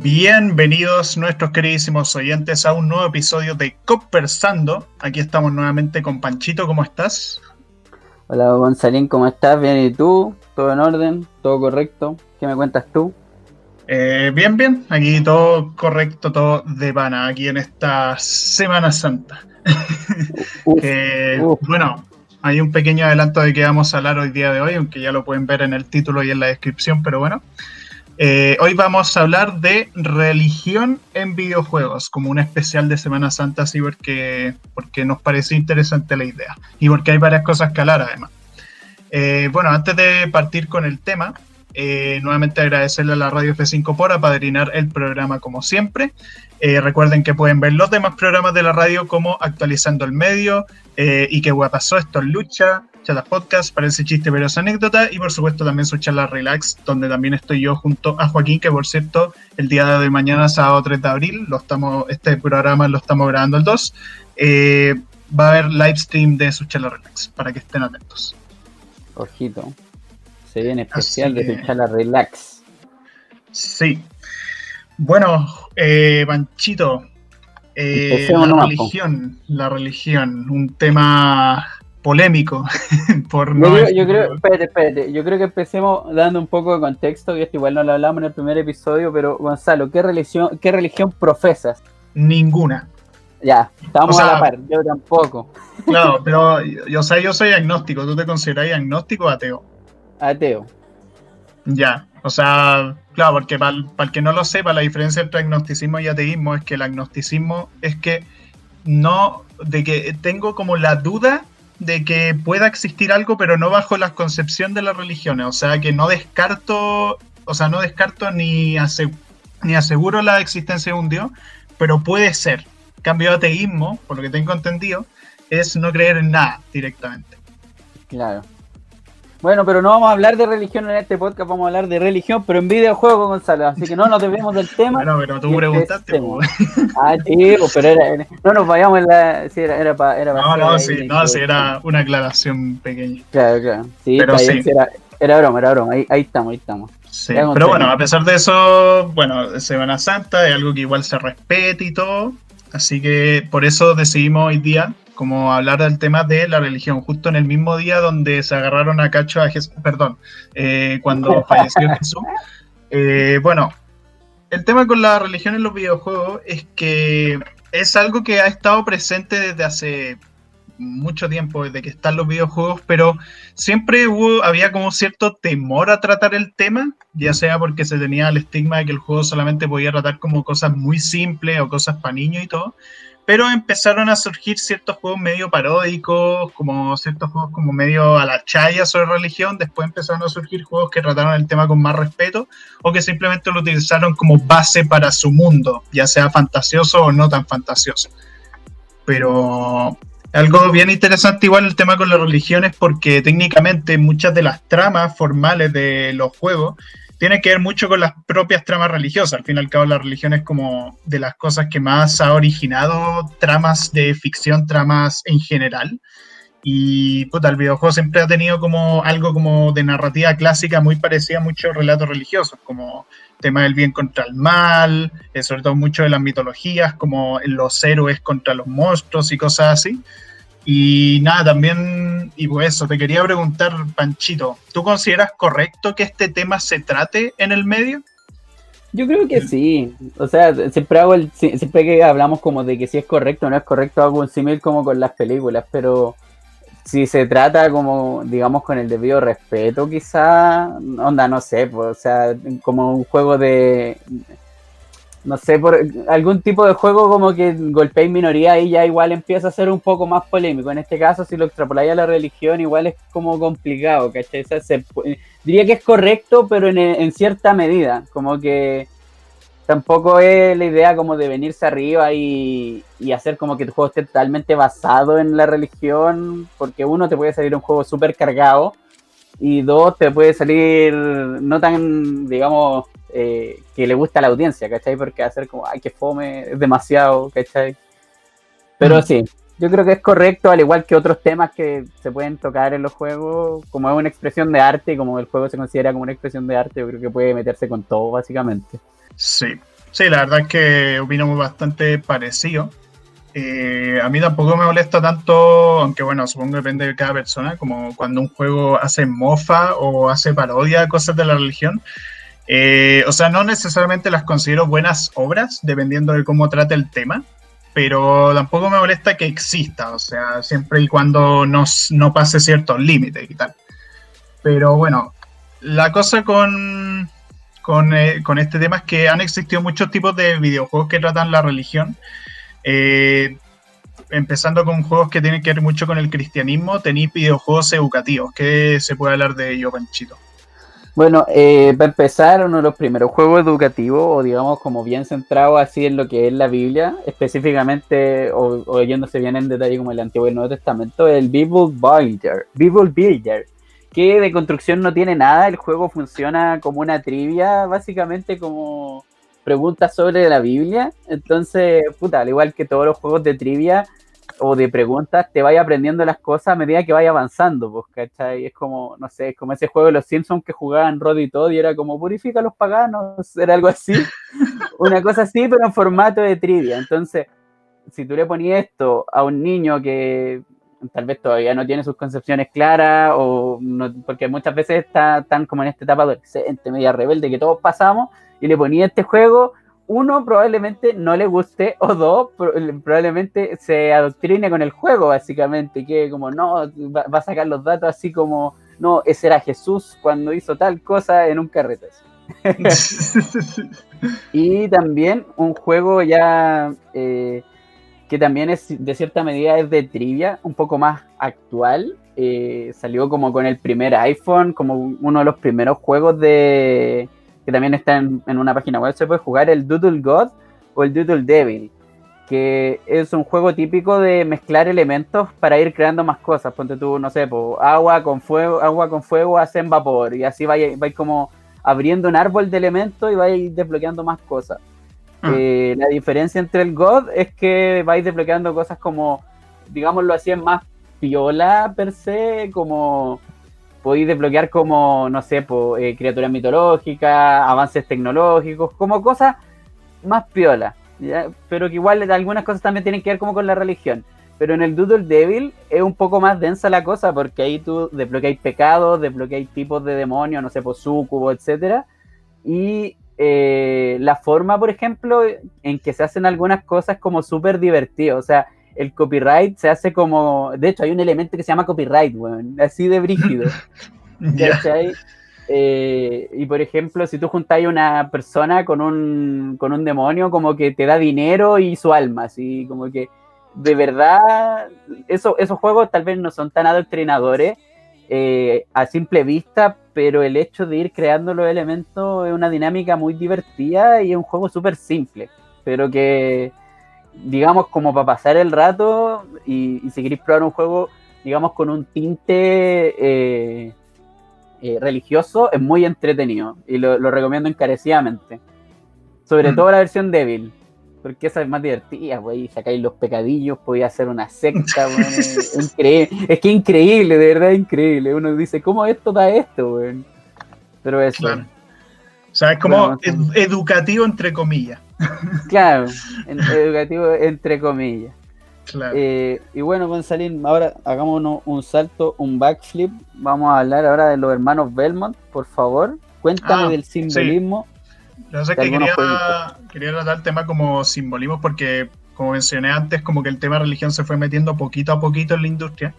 Bienvenidos nuestros queridísimos oyentes a un nuevo episodio de Conversando. Aquí estamos nuevamente con Panchito, ¿cómo estás? Hola Gonzalín, ¿cómo estás? Bien, ¿y tú? ¿Todo en orden? ¿Todo correcto? ¿Qué me cuentas tú? Eh, bien, bien, aquí todo correcto, todo de pana, aquí en esta Semana Santa. Bueno, hay un pequeño adelanto de que vamos a hablar hoy día de hoy, aunque ya lo pueden ver en el título y en la descripción, pero bueno. Eh, hoy vamos a hablar de religión en videojuegos, como un especial de Semana Santa, así porque, porque nos pareció interesante la idea y porque hay varias cosas que hablar además. Eh, bueno, antes de partir con el tema, eh, nuevamente agradecerle a la Radio F5 por apadrinar el programa como siempre. recuerden que pueden ver los demás programas de la radio como Actualizando el Medio y qué pasó esto en lucha, charlas podcast, parece chiste pero es anécdota, y por supuesto también su charla relax, donde también estoy yo junto a Joaquín, que por cierto, el día de mañana, sábado 3 de abril, lo estamos, este programa lo estamos grabando el 2, eh, va a haber live stream de su charla relax, para que estén atentos. Ojito, se viene especial de su charla relax. Sí. Bueno, eh, Panchito, eh, la religión, la religión, un tema polémico. por no yo, creo, espérate, espérate, yo creo que empecemos dando un poco de contexto, y esto igual no lo hablamos en el primer episodio, pero Gonzalo, ¿qué religión, qué religión profesas? Ninguna. Ya, estamos a la par, yo tampoco. Claro, pero yo, sé, yo soy agnóstico, ¿tú te consideras agnóstico o ateo? Ateo. Ya, o sea, claro, porque para, para el que no lo sepa, la diferencia entre agnosticismo y ateísmo es que el agnosticismo es que no, de que tengo como la duda de que pueda existir algo, pero no bajo la concepción de las religiones. O sea, que no descarto, o sea, no descarto ni, ni aseguro la existencia de un Dios, pero puede ser. Cambio de ateísmo, por lo que tengo entendido, es no creer en nada directamente. Claro. Bueno, pero no vamos a hablar de religión en este podcast, vamos a hablar de religión, pero en videojuegos, Gonzalo. Así que no nos debemos del tema. Bueno, pero tú preguntaste. ah, sí, pero era, no nos vayamos en la. Sí, era, era para. Era no, no, sí, no, sí, era una aclaración pequeña. Claro, claro. Sí, pero sí. Era, era, broma, era broma. Ahí, ahí estamos, ahí estamos. Sí, pero bueno, a pesar de eso, bueno, Semana Santa es algo que igual se respete y todo. Así que por eso decidimos hoy día como hablar del tema de la religión, justo en el mismo día donde se agarraron a cacho a Jesús, perdón, eh, cuando falleció Jesús. Eh, bueno, el tema con la religión en los videojuegos es que es algo que ha estado presente desde hace mucho tiempo, desde que están los videojuegos, pero siempre hubo, había como cierto temor a tratar el tema, ya sea porque se tenía el estigma de que el juego solamente podía tratar como cosas muy simples o cosas para niños y todo, pero empezaron a surgir ciertos juegos medio paródicos, como ciertos juegos como medio a la chaya sobre religión, después empezaron a surgir juegos que trataron el tema con más respeto o que simplemente lo utilizaron como base para su mundo, ya sea fantasioso o no tan fantasioso. Pero algo bien interesante igual el tema con las religiones porque técnicamente muchas de las tramas formales de los juegos tiene que ver mucho con las propias tramas religiosas. Al fin y al cabo, la religión es como de las cosas que más ha originado tramas de ficción, tramas en general. Y puta, el videojuego siempre ha tenido como algo como de narrativa clásica muy parecida a muchos relatos religiosos, como tema del bien contra el mal, eh, sobre todo mucho de las mitologías, como los héroes contra los monstruos y cosas así. Y nada, también, y pues eso, te quería preguntar, Panchito, ¿tú consideras correcto que este tema se trate en el medio? Yo creo que sí. O sea, siempre hago el, siempre que hablamos como de que si es correcto o no es correcto, hago un símil como con las películas, pero si se trata como, digamos, con el debido respeto, quizá, onda, no sé, pues, o sea, como un juego de, no sé, por algún tipo de juego como que golpea minoría y ya igual empieza a ser un poco más polémico. En este caso, si lo extrapoláis a la religión, igual es como complicado, ¿cachai? diría que es correcto, pero en, cierta medida, como que tampoco es la idea como de venirse arriba y, y, hacer como que tu juego esté totalmente basado en la religión, porque uno te puede salir un juego súper cargado y dos te puede salir no tan, digamos, eh, que le gusta a la audiencia, ¿cachai? Porque hacer como, ay, que fome, es demasiado, ¿cachai? Pero mm. sí, yo creo que es correcto, al igual que otros temas que se pueden tocar en los juegos, como es una expresión de arte y como el juego se considera como una expresión de arte, yo creo que puede meterse con todo, básicamente. Sí, Sí, la verdad es que opino bastante parecido. Eh, a mí tampoco me molesta tanto, aunque bueno, supongo que depende de cada persona, como cuando un juego hace mofa o hace parodia de cosas de la religión. Eh, o sea, no necesariamente las considero buenas obras, dependiendo de cómo trate el tema, pero tampoco me molesta que exista, o sea, siempre y cuando no, no pase ciertos límites y tal. Pero bueno, la cosa con, eh, con, este tema es que han existido muchos tipos de videojuegos que tratan la religión. Eh, empezando con juegos que tienen que ver mucho con el cristianismo, tenéis videojuegos educativos. ¿Qué se puede hablar de ello, Panchito? Bueno, eh, para empezar, uno de los primeros juegos educativos, o digamos como bien centrado así en lo que es la Biblia, específicamente, o, o yéndose bien en detalle como el Antiguo y el Nuevo Testamento, el Bible Builder, Bible Builder, que de construcción no tiene nada, el juego funciona como una trivia, básicamente como preguntas sobre la Biblia, entonces, puta, al igual que todos los juegos de trivia, o de preguntas, te vaya aprendiendo las cosas a medida que vaya avanzando, pues, ¿cachai? Es como, no sé, es como ese juego de los Simpsons que jugaban Rod y todo, y era como, purifica a los paganos, era algo así, una cosa así, pero en formato de trivia. Entonces, si tú le ponías esto a un niño que tal vez todavía no tiene sus concepciones claras, o no, porque muchas veces está tan como en esta etapa adolescente, media rebelde, que todos pasamos, y le ponía este juego, uno probablemente no le guste o dos probablemente se adoctrine con el juego básicamente que como no va, a sacar los datos así como no ese era Jesús cuando hizo tal cosa en un carrete y también un juego ya eh, que también es de cierta medida es de trivia un poco más actual eh, salió como con el primer iPhone como uno de los primeros juegos de que también está en, una página web, se puede jugar el Doodle God o el Doodle Devil, que es un juego típico de mezclar elementos para ir creando más cosas. Ponte tú, no sé, agua con fuego, agua con fuego hacen vapor y así vais, como abriendo un árbol de elementos y vais desbloqueando más cosas. Ah. Eh, la diferencia entre el God es que vais desbloqueando cosas como, digámoslo así, es más piola per se, como podéis desbloquear como, no sé, eh, criaturas mitológicas, avances tecnológicos, como cosas más piola, pero que igual algunas cosas también tienen que ver como con la religión. Pero en el Doodle Devil es un poco más densa la cosa, porque ahí tú desbloqueáis pecados, desbloqueáis tipos de demonios, no sé, pues sucubo, etcétera. Y eh, la forma, por ejemplo, en que se hacen algunas cosas como súper divertido. O sea, el copyright se hace como. De hecho, hay un elemento que se llama copyright, weón. Así de brígido. Eh, y por ejemplo, si tú juntáis una persona con un, con un demonio, como que te da dinero y su alma, así como que de verdad, eso, esos juegos tal vez no son tan adoctrinadores eh, a simple vista, pero el hecho de ir creando los elementos es una dinámica muy divertida y es un juego súper simple, pero que digamos, como para pasar el rato y, si queréis probar un juego, digamos, con un tinte eh, eh, religioso, es muy entretenido y lo, recomiendo encarecidamente. Sobre mm. todo la versión débil, porque esa es más divertida, pues sacáis los pecadillos, podía hacer una secta, increíble. es que increíble, de verdad increíble. Uno dice, ¿cómo esto da esto, Pero eso. O sea, es como educativo entre comillas. Claro, educativo entre comillas. Eh, y bueno, Gonzalín, ahora hagamos un salto, un backflip. Vamos a hablar ahora de los hermanos Belmont, por favor. Cuéntame ah, del simbolismo. No sé que quería, quería tratar el tema como simbolismo porque, como mencioné antes, como que el tema religión se fue metiendo poquito a poquito en la industria.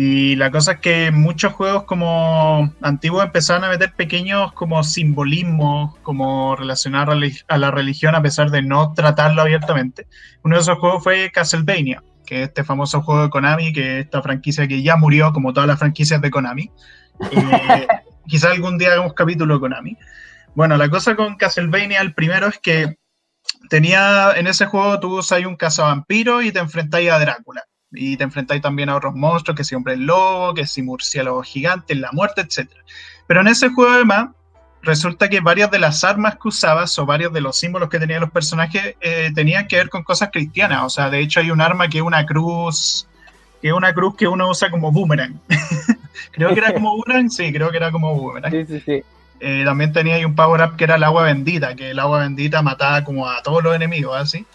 Y la cosa es que muchos juegos como antiguos empezaron a meter pequeños como simbolismos, como relacionar a la religión a pesar de no tratarlo abiertamente. Uno de esos juegos fue Castlevania, que es este famoso juego de Konami, que es esta franquicia que ya murió como todas las franquicias de Konami. Eh, quizá algún día hagamos capítulo de Konami. Bueno, la cosa con Castlevania, el primero es que tenía en ese juego tú usas un cazavampiro y te enfrentáis a Drácula y te enfrentáis también a otros monstruos, que si hombre lobo, que si murciélago gigante, la muerte, etc. Pero en ese juego además resulta que varias de las armas que usabas o varios de los símbolos que tenían los personajes eh, tenían que ver con cosas cristianas. O sea, de hecho hay un arma que es una cruz, que es una cruz que uno usa como boomerang. creo que era como boomerang, sí, creo que era como boomerang. Sí, sí, sí. eh, también tenía ahí un power-up que era el agua bendita, que el agua bendita mataba como a todos los enemigos, así.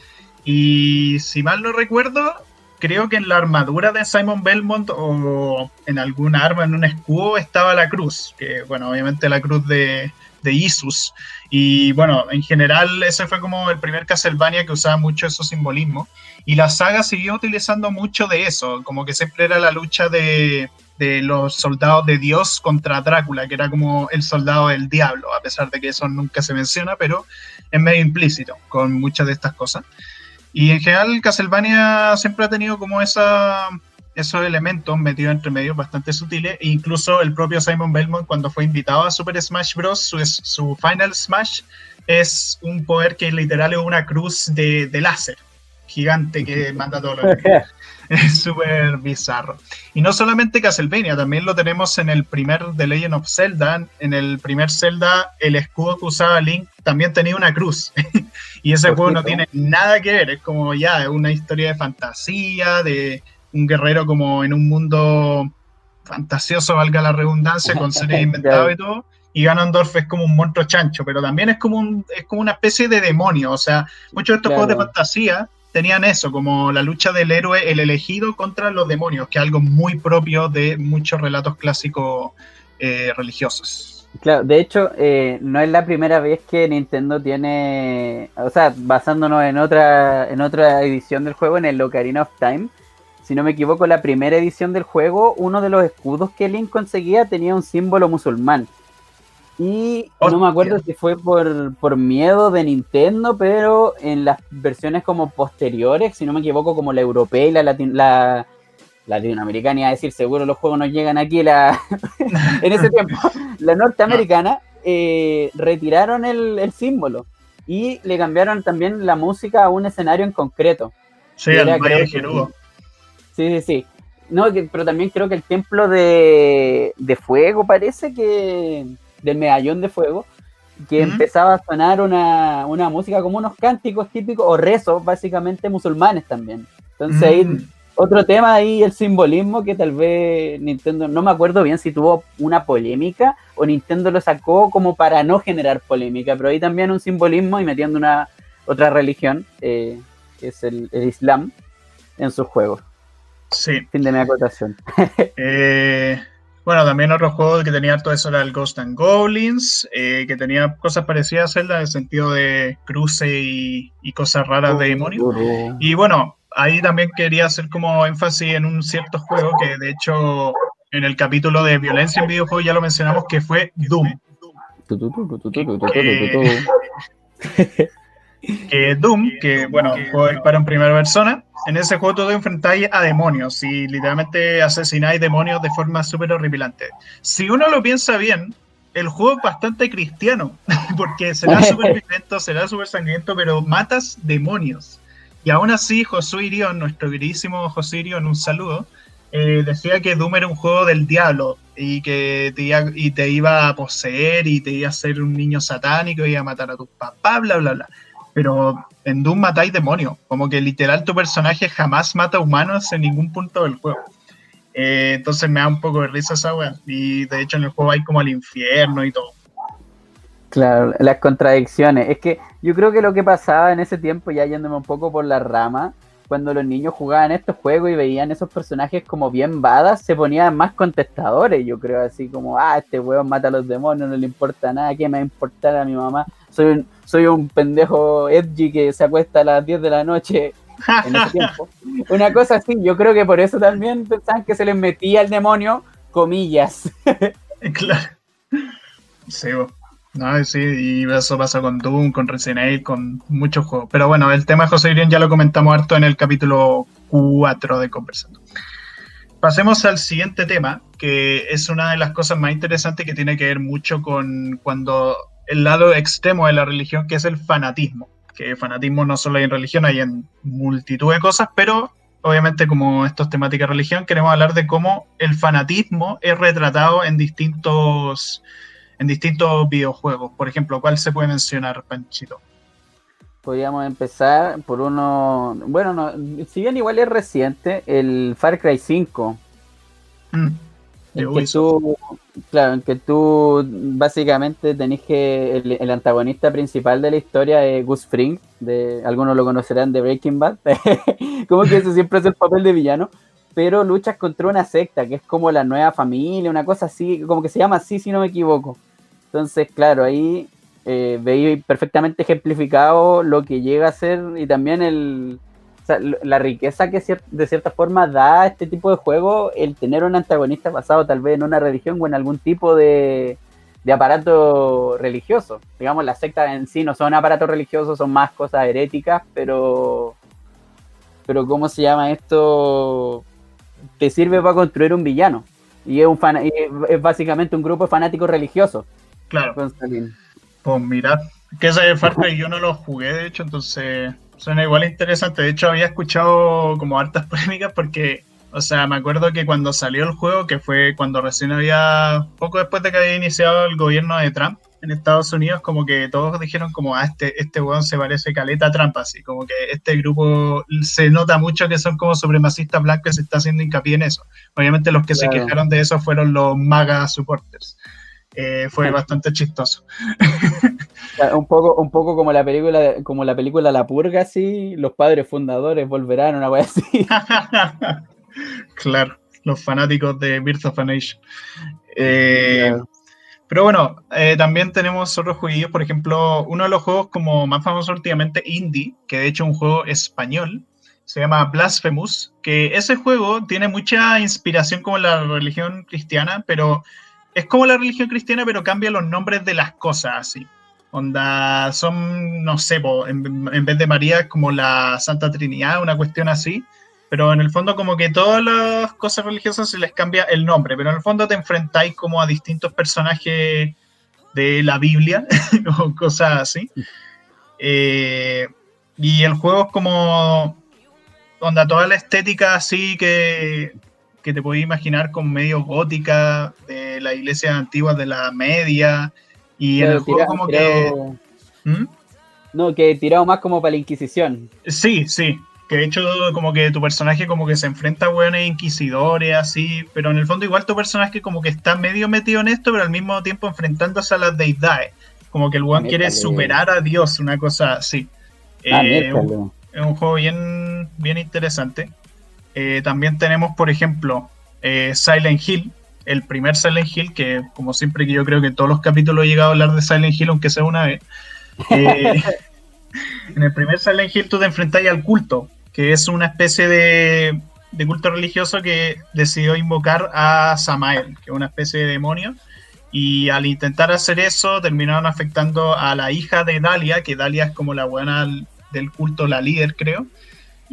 Y si mal no recuerdo, creo que en la armadura de Simon Belmont o en algún arma, en un escudo, estaba la cruz, que bueno, obviamente la cruz de, de Isus. Y bueno, en general ese fue como el primer Castlevania que usaba mucho esos simbolismos. Y la saga siguió utilizando mucho de eso, como que siempre era la lucha de, de los soldados de Dios contra Drácula, que era como el soldado del diablo, a pesar de que eso nunca se menciona, pero es medio implícito con muchas de estas cosas. Y en general Castlevania siempre ha tenido como esa, esos elementos metidos entre medios bastante sutiles. E incluso el propio Simon Belmont cuando fue invitado a Super Smash Bros., su, su Final Smash es un poder que literal es una cruz de, de láser gigante que manda todo lo Es súper bizarro. Y no solamente Castlevania, también lo tenemos en el primer The Legend of Zelda. En el primer Zelda, el escudo que usaba Link también tenía una cruz. y ese juego no tiene nada que ver. Es como ya, es una historia de fantasía, de un guerrero como en un mundo fantasioso, valga la redundancia, con seres inventados y todo. Y Ganondorf es como un monstruo chancho, pero también es como, un, es como una especie de demonio. O sea, muchos de estos juegos de fantasía tenían eso, como la lucha del héroe, el elegido contra los demonios, que es algo muy propio de muchos relatos clásicos eh, religiosos. Claro, de hecho, eh, no es la primera vez que Nintendo tiene, o sea, basándonos en otra, en otra edición del juego, en el Ocarina of Time, si no me equivoco, la primera edición del juego, uno de los escudos que Link conseguía tenía un símbolo musulmán. Y no me acuerdo si fue por, miedo de Nintendo, pero en las versiones como posteriores, si no me equivoco, como la europea y la, la, latinoamericana, iba a decir, seguro los juegos no llegan aquí la, en ese tiempo, la norteamericana, eh, retiraron el, símbolo y le cambiaron también la música a un escenario en concreto. Sí, al Valle Sí, sí, sí. No, pero también creo que el templo de, de fuego parece que del medallón de fuego, que empezaba a sonar una, música como unos cánticos típicos o rezos básicamente musulmanes también. Entonces ahí mm. otro tema ahí, el simbolismo que tal vez Nintendo, no me acuerdo bien si tuvo una polémica o Nintendo lo sacó como para no generar polémica, pero ahí también un simbolismo y metiendo una otra religión, eh, que es el, Islam, en sus juegos. Sí. Fin de mi acotación. eh, bueno, también otro juego que tenía todo eso era el Ghost and Goblins, eh, que tenía cosas parecidas a Zelda en el sentido de cruce y, cosas raras de demonios. Y bueno, ahí también quería hacer como énfasis en un cierto juego que de hecho en el capítulo de violencia en videojuegos ya lo mencionamos, que fue Doom. Que Doom, que bueno, juego disparo en primera persona, en ese juego tú enfrentáis a demonios y literalmente asesináis demonios de forma súper horripilante. Si uno lo piensa bien, el juego es bastante cristiano, porque será súper violento, será súper sangriento, pero matas demonios. Y aún así, Josué Irion, nuestro queridísimo Josué Irion, un saludo, eh, decía que Doom era un juego del diablo y que te iba, y te iba a poseer y te iba a hacer un niño satánico y iba a matar a tu papá, bla, bla, bla pero en Doom matáis demonios, como que literal tu personaje jamás mata humanos en ningún punto del juego. Eh, entonces me da un poco de risa esa weá. Y de hecho en el juego hay como al infierno y todo. Claro, las contradicciones. Es que yo creo que lo que pasaba en ese tiempo, ya yéndome un poco por la rama, cuando los niños jugaban estos juegos y veían esos personajes como bien badas, se ponían más contestadores, yo creo, así como, ah, este weón mata a los demonios, no le importa nada, ¿qué me va a importar a mi mamá? Soy un, soy un pendejo edgy que se acuesta a las 10 de la noche en ese tiempo. Una cosa así, yo creo que por eso también pensaban que se les metía el demonio, comillas. claro. Sí, no, sí, y eso pasa con Doom, con Resident Evil, con muchos juegos. Pero bueno, el tema de José Irien ya lo comentamos harto en el capítulo 4 de Conversando. Pasemos al siguiente tema, que es una de las cosas más interesantes que tiene que ver mucho con cuando el lado extremo de la religión, que es el fanatismo. Que fanatismo no solo hay en religión, hay en multitud de cosas, pero obviamente como esto es temática religión, queremos hablar de cómo el fanatismo es retratado en distintos en distintos videojuegos. Por ejemplo, ¿cuál se puede mencionar, Panchito? Podríamos empezar por uno, bueno, si bien igual es reciente, el Far Cry 5. Mm. Que tú, claro, que tú básicamente tenés que el, antagonista principal de la historia es Gus Fring, de algunos lo conocerán de Breaking Bad, como que eso siempre es el papel de villano, pero luchas contra una secta que es como la nueva familia, una cosa así, como que se llama así si no me equivoco. Entonces, claro, ahí eh, veis perfectamente ejemplificado lo que llega a ser y también el, la riqueza que de cierta forma da este tipo de juego el tener un antagonista basado tal vez en una religión o en algún tipo de, aparato religioso. Digamos, las sectas en sí no son aparatos religiosos, son más cosas heréticas, pero, pero ¿cómo se llama esto? Te sirve para construir un villano. Y es, un es básicamente un grupo de fanáticos religiosos. Claro. Pues mira, que ese Far Cry yo no lo jugué, de hecho, entonces Suena igual interesante. De hecho, había escuchado como hartas polémicas porque, o sea, me acuerdo que cuando salió el juego, que fue cuando recién había, poco después de que había iniciado el gobierno de Trump en Estados Unidos, como que todos dijeron como, ah, este, este weón se parece caleta a Trump, así, como que este grupo se nota mucho que son como supremacistas blancos y se está haciendo hincapié en eso. Obviamente los que se quejaron de eso fueron los MAGA supporters. Eh, fue bastante chistoso. un poco, un poco como la película, como la película La Purga, así, los padres fundadores volverán, una wea así. claro, los fanáticos de Birth of a Nation. Eh, pero bueno, eh, también tenemos otros jueguillos, por ejemplo, uno de los juegos como más famosos últimamente, Indie, que de hecho es un juego español, se llama Blasphemous, que ese juego tiene mucha inspiración como la religión cristiana, pero es como la religión cristiana, pero cambia los nombres de las cosas así. Onda, son, no sé, en, vez de María como la Santa Trinidad, una cuestión así. Pero en el fondo como que todas las cosas religiosas se les cambia el nombre, pero en el fondo te enfrentáis como a distintos personajes de la Biblia o cosas así. Eh, y el juego es como, onda, toda la estética así que, que te podéis imaginar con medio gótica la iglesia antigua de la media y en el juego como que... ¿Mm? No, que tirado más como para la Inquisición. Sí, sí. Que de hecho como que tu personaje como que se enfrenta a buenos inquisidores, así, pero en el fondo igual tu personaje como que está medio metido en esto, pero al mismo tiempo enfrentándose a las deidades. Como que el weón quiere superar a Dios, una cosa así. Ah, eh, es un juego bien, bien interesante. Eh, también tenemos, por ejemplo, eh, Silent Hill, el primer Silent Hill, que como siempre que yo creo que en todos los capítulos he llegado a hablar de Silent Hill, aunque sea una vez. Eh, en el primer Silent Hill tú te enfrentas al culto, que es una especie de, de, culto religioso que decidió invocar a Samael, que es una especie de demonio. Y al intentar hacer eso, terminaron afectando a la hija de Dalia, que Dalia es como la buena del culto, la líder, creo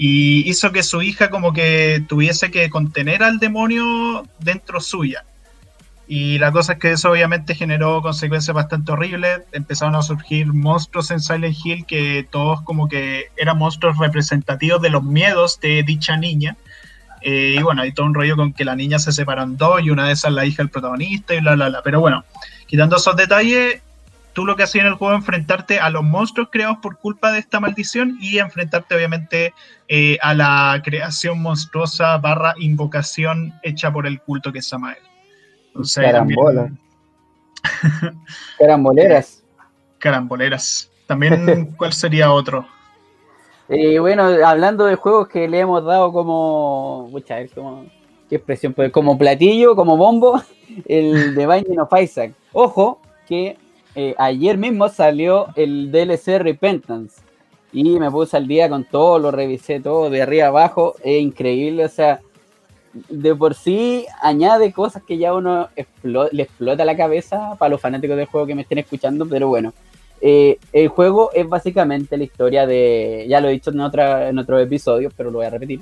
y hizo que su hija como que tuviese que contener al demonio dentro suya. Y la cosa es que eso obviamente generó consecuencias bastante horribles. Empezaron a surgir monstruos en Silent Hill que todos como que eran monstruos representativos de los miedos de dicha niña. Eh, y bueno, hay todo un rollo con que la niña se separan dos y una de esas es la hija del protagonista y bla, bla, bla. Pero bueno, quitando esos detalles, tú lo que hacías en el juego es enfrentarte a los monstruos creados por culpa de esta maldición y enfrentarte obviamente eh, a la creación monstruosa barra invocación hecha por el culto que es Samael. Carambola. Caramboleras. Caramboleras. También, ¿cuál sería otro? Eh, bueno, hablando de juegos que le hemos dado como. Mucha, como. ¿Qué expresión? Pues como platillo, como bombo, el de Binding of Isaac. Ojo, que eh, ayer mismo salió el DLC Repentance y me puse al día con todo, lo revisé todo de arriba abajo, es increíble, o sea, de por sí añade cosas que ya uno le explota la cabeza para los fanáticos del juego que me estén escuchando, pero bueno, eh, el juego es básicamente la historia de, ya lo he dicho en, otra, en otro episodio, pero lo voy a repetir,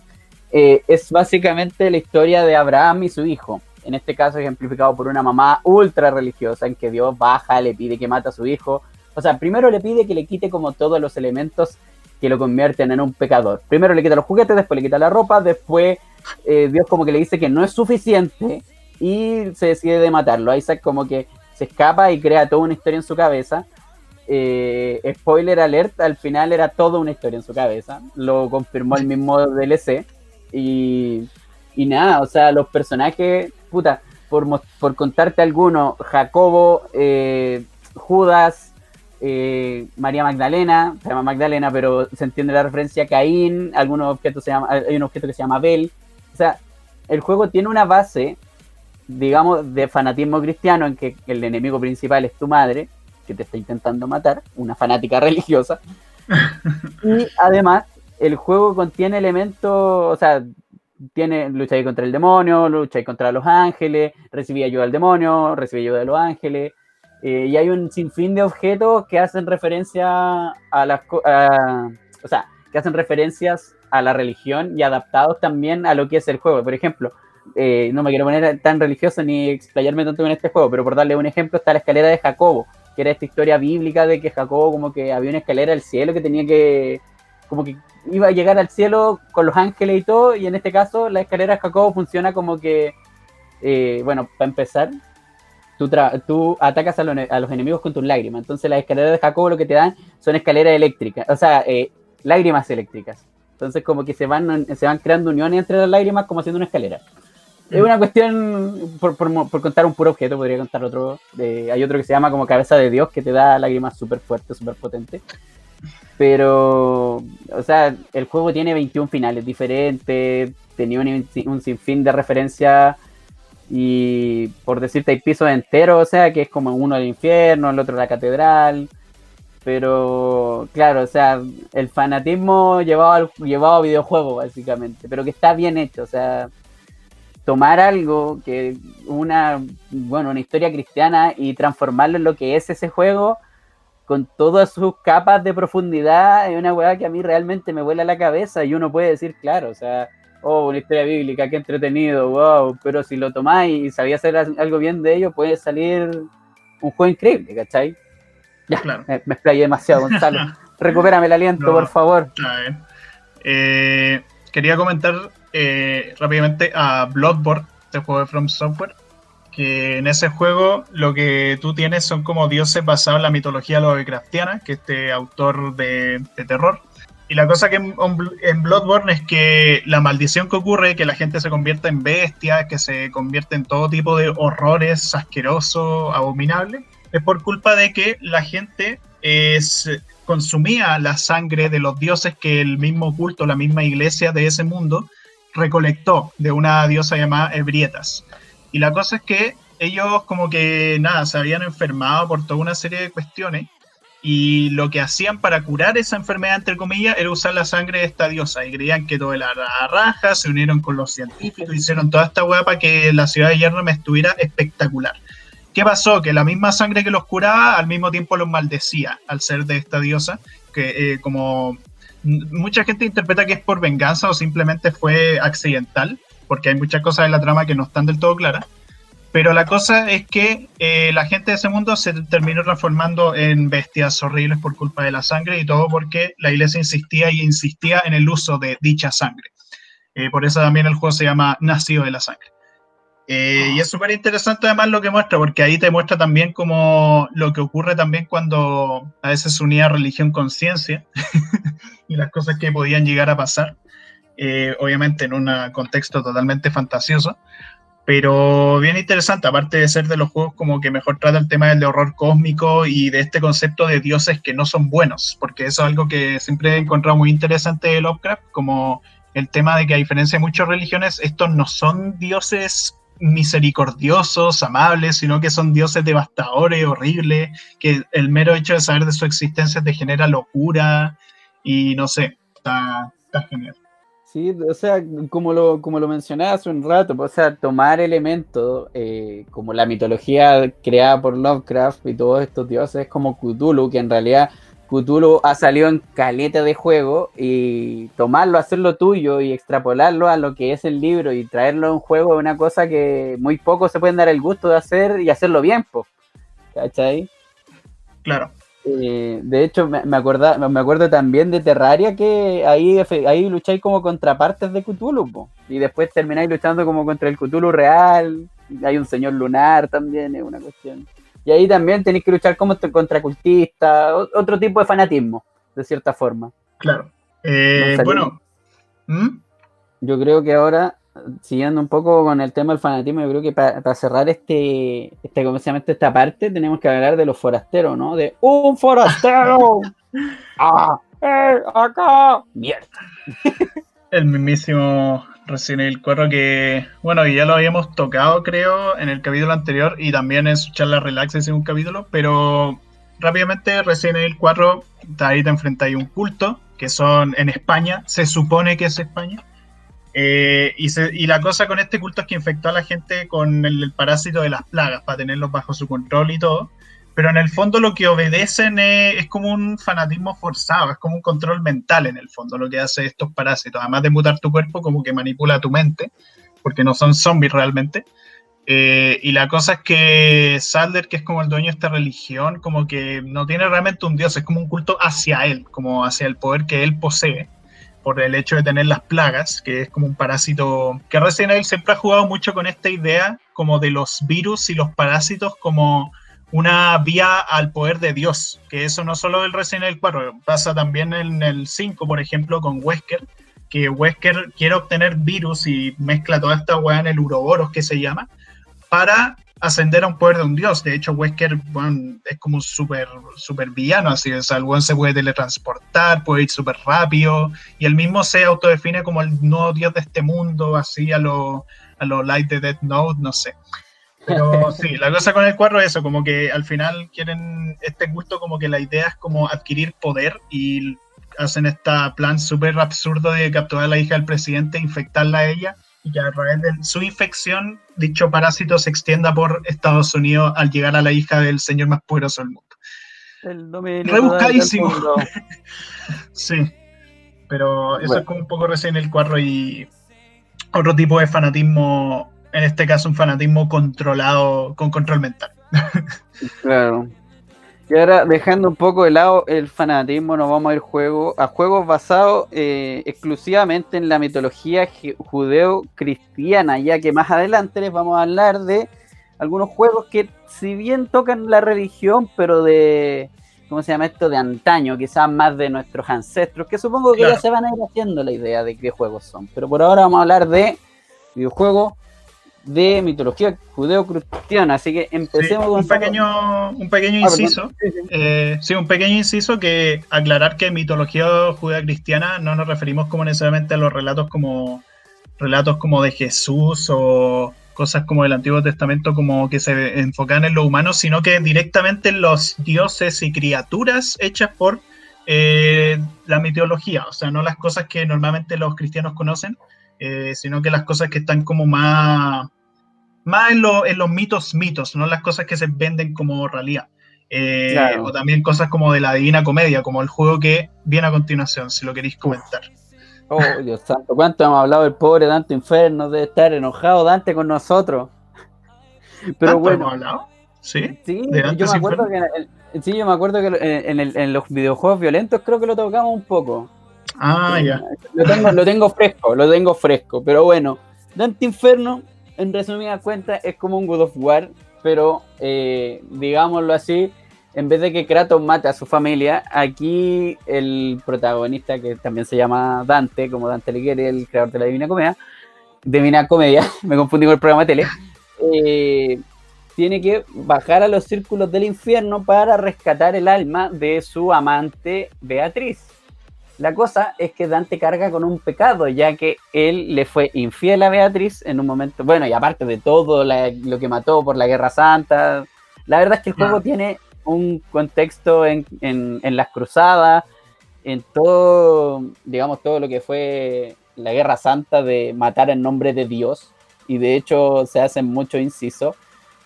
eh, es básicamente la historia de Abraham y su hijo en este caso ejemplificado por una mamá ultra religiosa en que Dios baja, le pide que mate a su hijo. O sea, primero le pide que le quite como todos los elementos que lo convierten en un pecador. Primero le quita los juguetes, después le quita la ropa, después eh, Dios como que le dice que no es suficiente y se decide de matarlo. Isaac como que se escapa y crea toda una historia en su cabeza. Eh, spoiler alert, al final era toda una historia en su cabeza. Lo confirmó el mismo DLC. Y, y nada, o sea, los personajes puta, por, por contarte alguno, Jacobo, eh, Judas, eh, María Magdalena, se llama Magdalena, pero se entiende la referencia a Caín, algunos objetos se llama, hay un objeto que se llama Abel. O sea, el juego tiene una base, digamos, de fanatismo cristiano en que el enemigo principal es tu madre, que te está intentando matar, una fanática religiosa. y además, el juego contiene elementos, o sea, tiene lucha ahí contra el demonio, lucha ahí contra los ángeles, recibí ayuda del demonio, recibí ayuda de los ángeles, eh, y hay un sinfín de objetos que hacen referencia a las o sea, que hacen referencias a la religión y adaptados también a lo que es el juego. Por ejemplo, eh, no me quiero poner tan religioso ni explayarme tanto en este juego, pero por darle un ejemplo está la escalera de Jacobo, que era esta historia bíblica de que Jacobo como que había una escalera al cielo que tenía que, como que iba a llegar al cielo con los ángeles y todo, y en este caso la escalera de Jacobo funciona como que, eh, bueno, para empezar, tú, tú atacas a, los enemigos con tus lágrimas. Entonces las escaleras de Jacobo lo que te dan son escaleras eléctricas, o sea, eh, lágrimas eléctricas. Entonces como que se van, se van creando uniones entre las lágrimas como haciendo una escalera. Es una cuestión, por, contar un puro objeto, podría contar otro. hay otro que se llama como cabeza de Dios, que te da lágrimas súper fuertes, súper potentes. Pero, o sea, el juego tiene 21 finales diferentes, tenía un, sinfín de referencias y por decirte hay pisos enteros, o sea, que es como uno el infierno, el otro la catedral. Pero claro, o sea, el fanatismo llevado, al, llevado a videojuego, básicamente, pero que está bien hecho, o sea, tomar algo que una, bueno, una historia cristiana y transformarlo en lo que es ese juego con todas sus capas de profundidad es una weá que a mí realmente me vuela la cabeza y uno puede decir, claro, o sea, oh, una historia bíblica, qué entretenido, wow, pero si lo tomáis y sabía hacer algo bien de ello, puede salir un juego increíble, ¿cachai? Ya, claro. me, explayé demasiado, Gonzalo. Recupérame el aliento, por favor. Eh, quería comentar eh, rápidamente a Bloodborne, este juego de From Software, en ese juego lo que tú tienes son como dioses basados en la mitología Lovecraftiana, que este autor de terror y la cosa que en, Bloodborne es que la maldición que ocurre, que la gente se convierta en bestia, que se convierte en todo tipo de horrores asquerosos, abominables, es por culpa de que la gente consumía la sangre de los dioses que el mismo culto, la misma iglesia de ese mundo recolectó de una diosa llamada Ebrietas. Y la cosa es que ellos como que nada, se habían enfermado por toda una serie de cuestiones y lo que hacían para curar esa enfermedad, entre comillas, era usar la sangre de esta diosa. Y creían que todo era raja, se unieron con los científicos, hicieron toda esta hueá para que la ciudad de Hierro me estuviera espectacular. ¿Qué pasó? Que la misma sangre que los curaba, al mismo tiempo los maldecía al ser de esta diosa, que eh, como mucha gente interpreta que es por venganza o simplemente fue accidental, porque hay muchas cosas en la trama que no están del todo claras. Pero la cosa es que eh, la gente de ese mundo se terminó transformando en bestias horribles por culpa de la sangre y todo porque la iglesia insistía y insistía en el uso de dicha sangre. Eh, por eso también el juego se llama Nacido de la Sangre. Eh, y es súper interesante además lo que muestra, porque ahí te muestra también como lo que ocurre también cuando a veces unía religión con ciencia y las cosas que podían llegar a pasar, obviamente en un contexto totalmente fantasioso, pero bien interesante, aparte de ser de los juegos como que mejor trata el tema del de horror cósmico y de este concepto de dioses que no son buenos, porque eso es algo que siempre he encontrado muy interesante de Lovecraft, como el tema de que a diferencia de muchas religiones, estos no son dioses misericordiosos, amables, sino que son dioses devastadores, horribles, que el mero hecho de saber de su existencia te genera locura y no sé, está, está genial. Sí, o sea, como lo, como lo mencioné hace un rato, o sea, tomar elementos eh, como la mitología creada por Lovecraft y todos estos dioses como Cthulhu, que en realidad Cthulhu ha salido en caleta de juego y tomarlo, hacerlo tuyo y extrapolarlo a lo que es el libro y traerlo a un juego es una cosa que muy pocos se pueden dar el gusto de hacer y hacerlo bien, po. ¿cachai? Claro. Eh, de hecho, me, me, me acuerdo también de Terraria que ahí, ahí lucháis como contrapartes de Cthulhu, y después termináis luchando como contra el Cthulhu real. Hay un señor lunar también, es una cuestión. Y ahí también tenéis que luchar como contra cultistas, otro tipo de fanatismo, de cierta forma. Claro. Eh, bueno. ¿Mm? Yo creo que ahora siguiendo un poco con el tema del fanatismo, yo creo que para, cerrar este, este, ¿cómo se llama? Esta parte, tenemos que hablar de los forasteros, ¿no? De un forastero. ¡Ah! ¡Eh! ¡Acá! ¡Mierda! el mismísimo Resident Evil 4 que, bueno, ya lo habíamos tocado, creo, en el capítulo anterior y también en su charla Relax en un capítulo, pero rápidamente Resident Evil 4, ahí te enfrentas a un culto, que son en España, se supone que es España, eh, y, la cosa con este culto es que infectó a la gente con el, parásito de las plagas para tenerlos bajo su control y todo. Pero en el fondo lo que obedecen es, como un fanatismo forzado, es como un control mental en el fondo lo que hace estos parásitos. Además de mutar tu cuerpo, como que manipula tu mente, porque no son zombies realmente. Eh, y la cosa es que Salder, que es como el dueño de esta religión, como que no tiene realmente un dios, es como un culto hacia él, como hacia el poder que él posee por el hecho de tener las plagas, que es como un parásito, que Resident Evil siempre ha jugado mucho con esta idea como de los virus y los parásitos como una vía al poder de Dios, que eso no solo el Resident Evil 4, pasa también en el 5, por ejemplo, con Wesker, que Wesker quiere obtener virus y mezcla toda esta weá en el Uroboros que se llama, para ascender a un poder de un dios. De hecho, Wesker bueno, es como un súper super villano, así, o sea, el buen se puede teletransportar, puede ir súper rápido, y él mismo se autodefine como el nuevo dios de este mundo, así a lo, a lo Light de Death Note, no sé. Pero sí, la cosa con el cuadro es eso, como que al final quieren este culto, como que la idea es como adquirir poder y hacen este plan súper absurdo de capturar a la hija del presidente, infectarla a ella y que a través de su infección dicho parásito se extienda por Estados Unidos al llegar a la hija del señor más poderoso del mundo. El Rebuscadísimo. sí, pero eso es como un poco recién el cuadro y otro tipo de fanatismo, en este caso un fanatismo controlado con control mental. claro. Y ahora, dejando un poco de lado el fanatismo, nos vamos a ir juego, a juegos basados eh, exclusivamente en la mitología judeo-cristiana, ya que más adelante les vamos a hablar de algunos juegos que, si bien tocan la religión, pero de, ¿cómo se llama esto? De antaño, quizás más de nuestros ancestros, que supongo que ya se van a ir haciendo la idea de qué juegos son. Pero por ahora vamos a hablar de videojuegos de mitología judeo-cristiana. Así que empecemos con un pequeño, un pequeño ah, inciso. Eh, sí, un pequeño inciso que aclarar que mitología judeo-cristiana no nos referimos como necesariamente a los relatos como relatos como de Jesús o cosas como del Antiguo Testamento como que se enfocan en lo humano, sino que directamente en los dioses y criaturas hechas por eh, la mitología, o sea, no las cosas que normalmente los cristianos conocen, eh, sino que las cosas que están como más más en, los mitos, mitos, no las cosas que se venden como realidad. Eh, o también cosas como de la Divina Comedia, como el juego que viene a continuación, si lo queréis comentar. Oh, Dios santo, ¿cuánto hemos hablado del pobre Dante Inferno? Debe estar enojado Dante con nosotros. Pero bueno. Hemos hablado? Sí, sí yo me acuerdo que en, sí, yo me acuerdo que en, los videojuegos violentos creo que lo tocamos un poco. Ah, ya. Lo tengo, lo tengo fresco, lo tengo fresco. Pero bueno, Dante Inferno en resumidas cuentas, es como un God of War, pero eh, digámoslo así, en vez de que Kratos mate a su familia, aquí el protagonista, que también se llama Dante, como Dante Alighieri, el creador de la Divina Comedia, Divina Comedia, me confundí con el programa tele, eh, tiene que bajar a los círculos del infierno para rescatar el alma de su amante Beatriz. La cosa es que Dante carga con un pecado, ya que él le fue infiel a Beatriz en un momento, bueno, y aparte de todo lo que mató por la Guerra Santa, la verdad es que el juego tiene un contexto en, las cruzadas, en todo, digamos, todo lo que fue la Guerra Santa de matar en nombre de Dios, y de hecho se hacen muchos incisos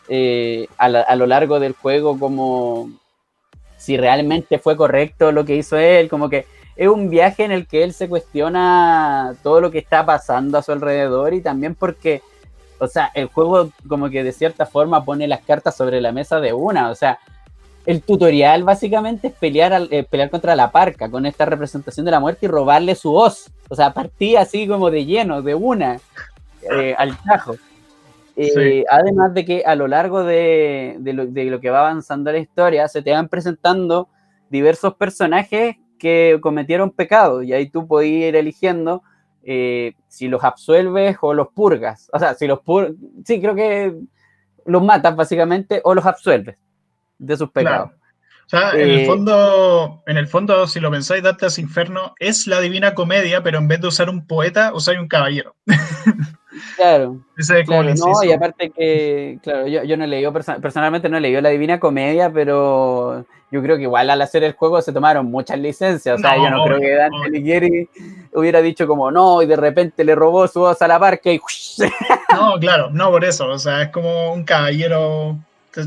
eh, a, a lo largo del juego como si realmente fue correcto lo que hizo él, como que es un viaje en el que él se cuestiona todo lo que está pasando a su alrededor y también porque, o sea, el juego como que de cierta forma pone las cartas sobre la mesa de una, o sea, el tutorial básicamente es pelear, eh, pelear contra la parca con esta representación de la muerte y robarle su voz, o sea, partía así como de lleno, de una, eh, al tajo. Eh, además de que a lo largo de, lo, de lo que va avanzando la historia, se te van presentando diversos personajes que cometieron pecado y ahí tú podías ir eligiendo eh, si los absuelves o los purgas. O sea, si los purgas, sí, creo que los matas básicamente o los absuelves de sus pecados. O sea, en el eh, fondo, en el fondo, si lo pensáis, Dantes Inferno es la divina comedia, pero en vez de usar un poeta, usáis un caballero. Claro. no, y aparte que, claro, yo, yo no he leído, personalmente no he leído la Divina Comedia, pero yo creo que igual al hacer el juego se tomaron muchas licencias. O sea, yo no creo que Dante Alighieri hubiera dicho como no, y de repente le robó su voz a la parque y. No, claro, no por eso. O sea, es como un caballero.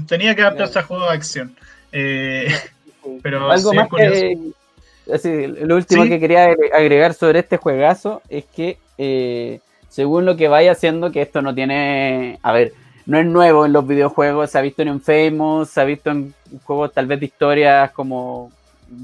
Tenía que adaptarse a juego de acción. Eh, pero algo más que. lo último que quería agregar sobre este juegazo es que. Eh, según lo que vaya haciendo, que esto no tiene, a ver, no es nuevo en los videojuegos, se ha visto en Famous, se ha visto en juegos tal vez de historias como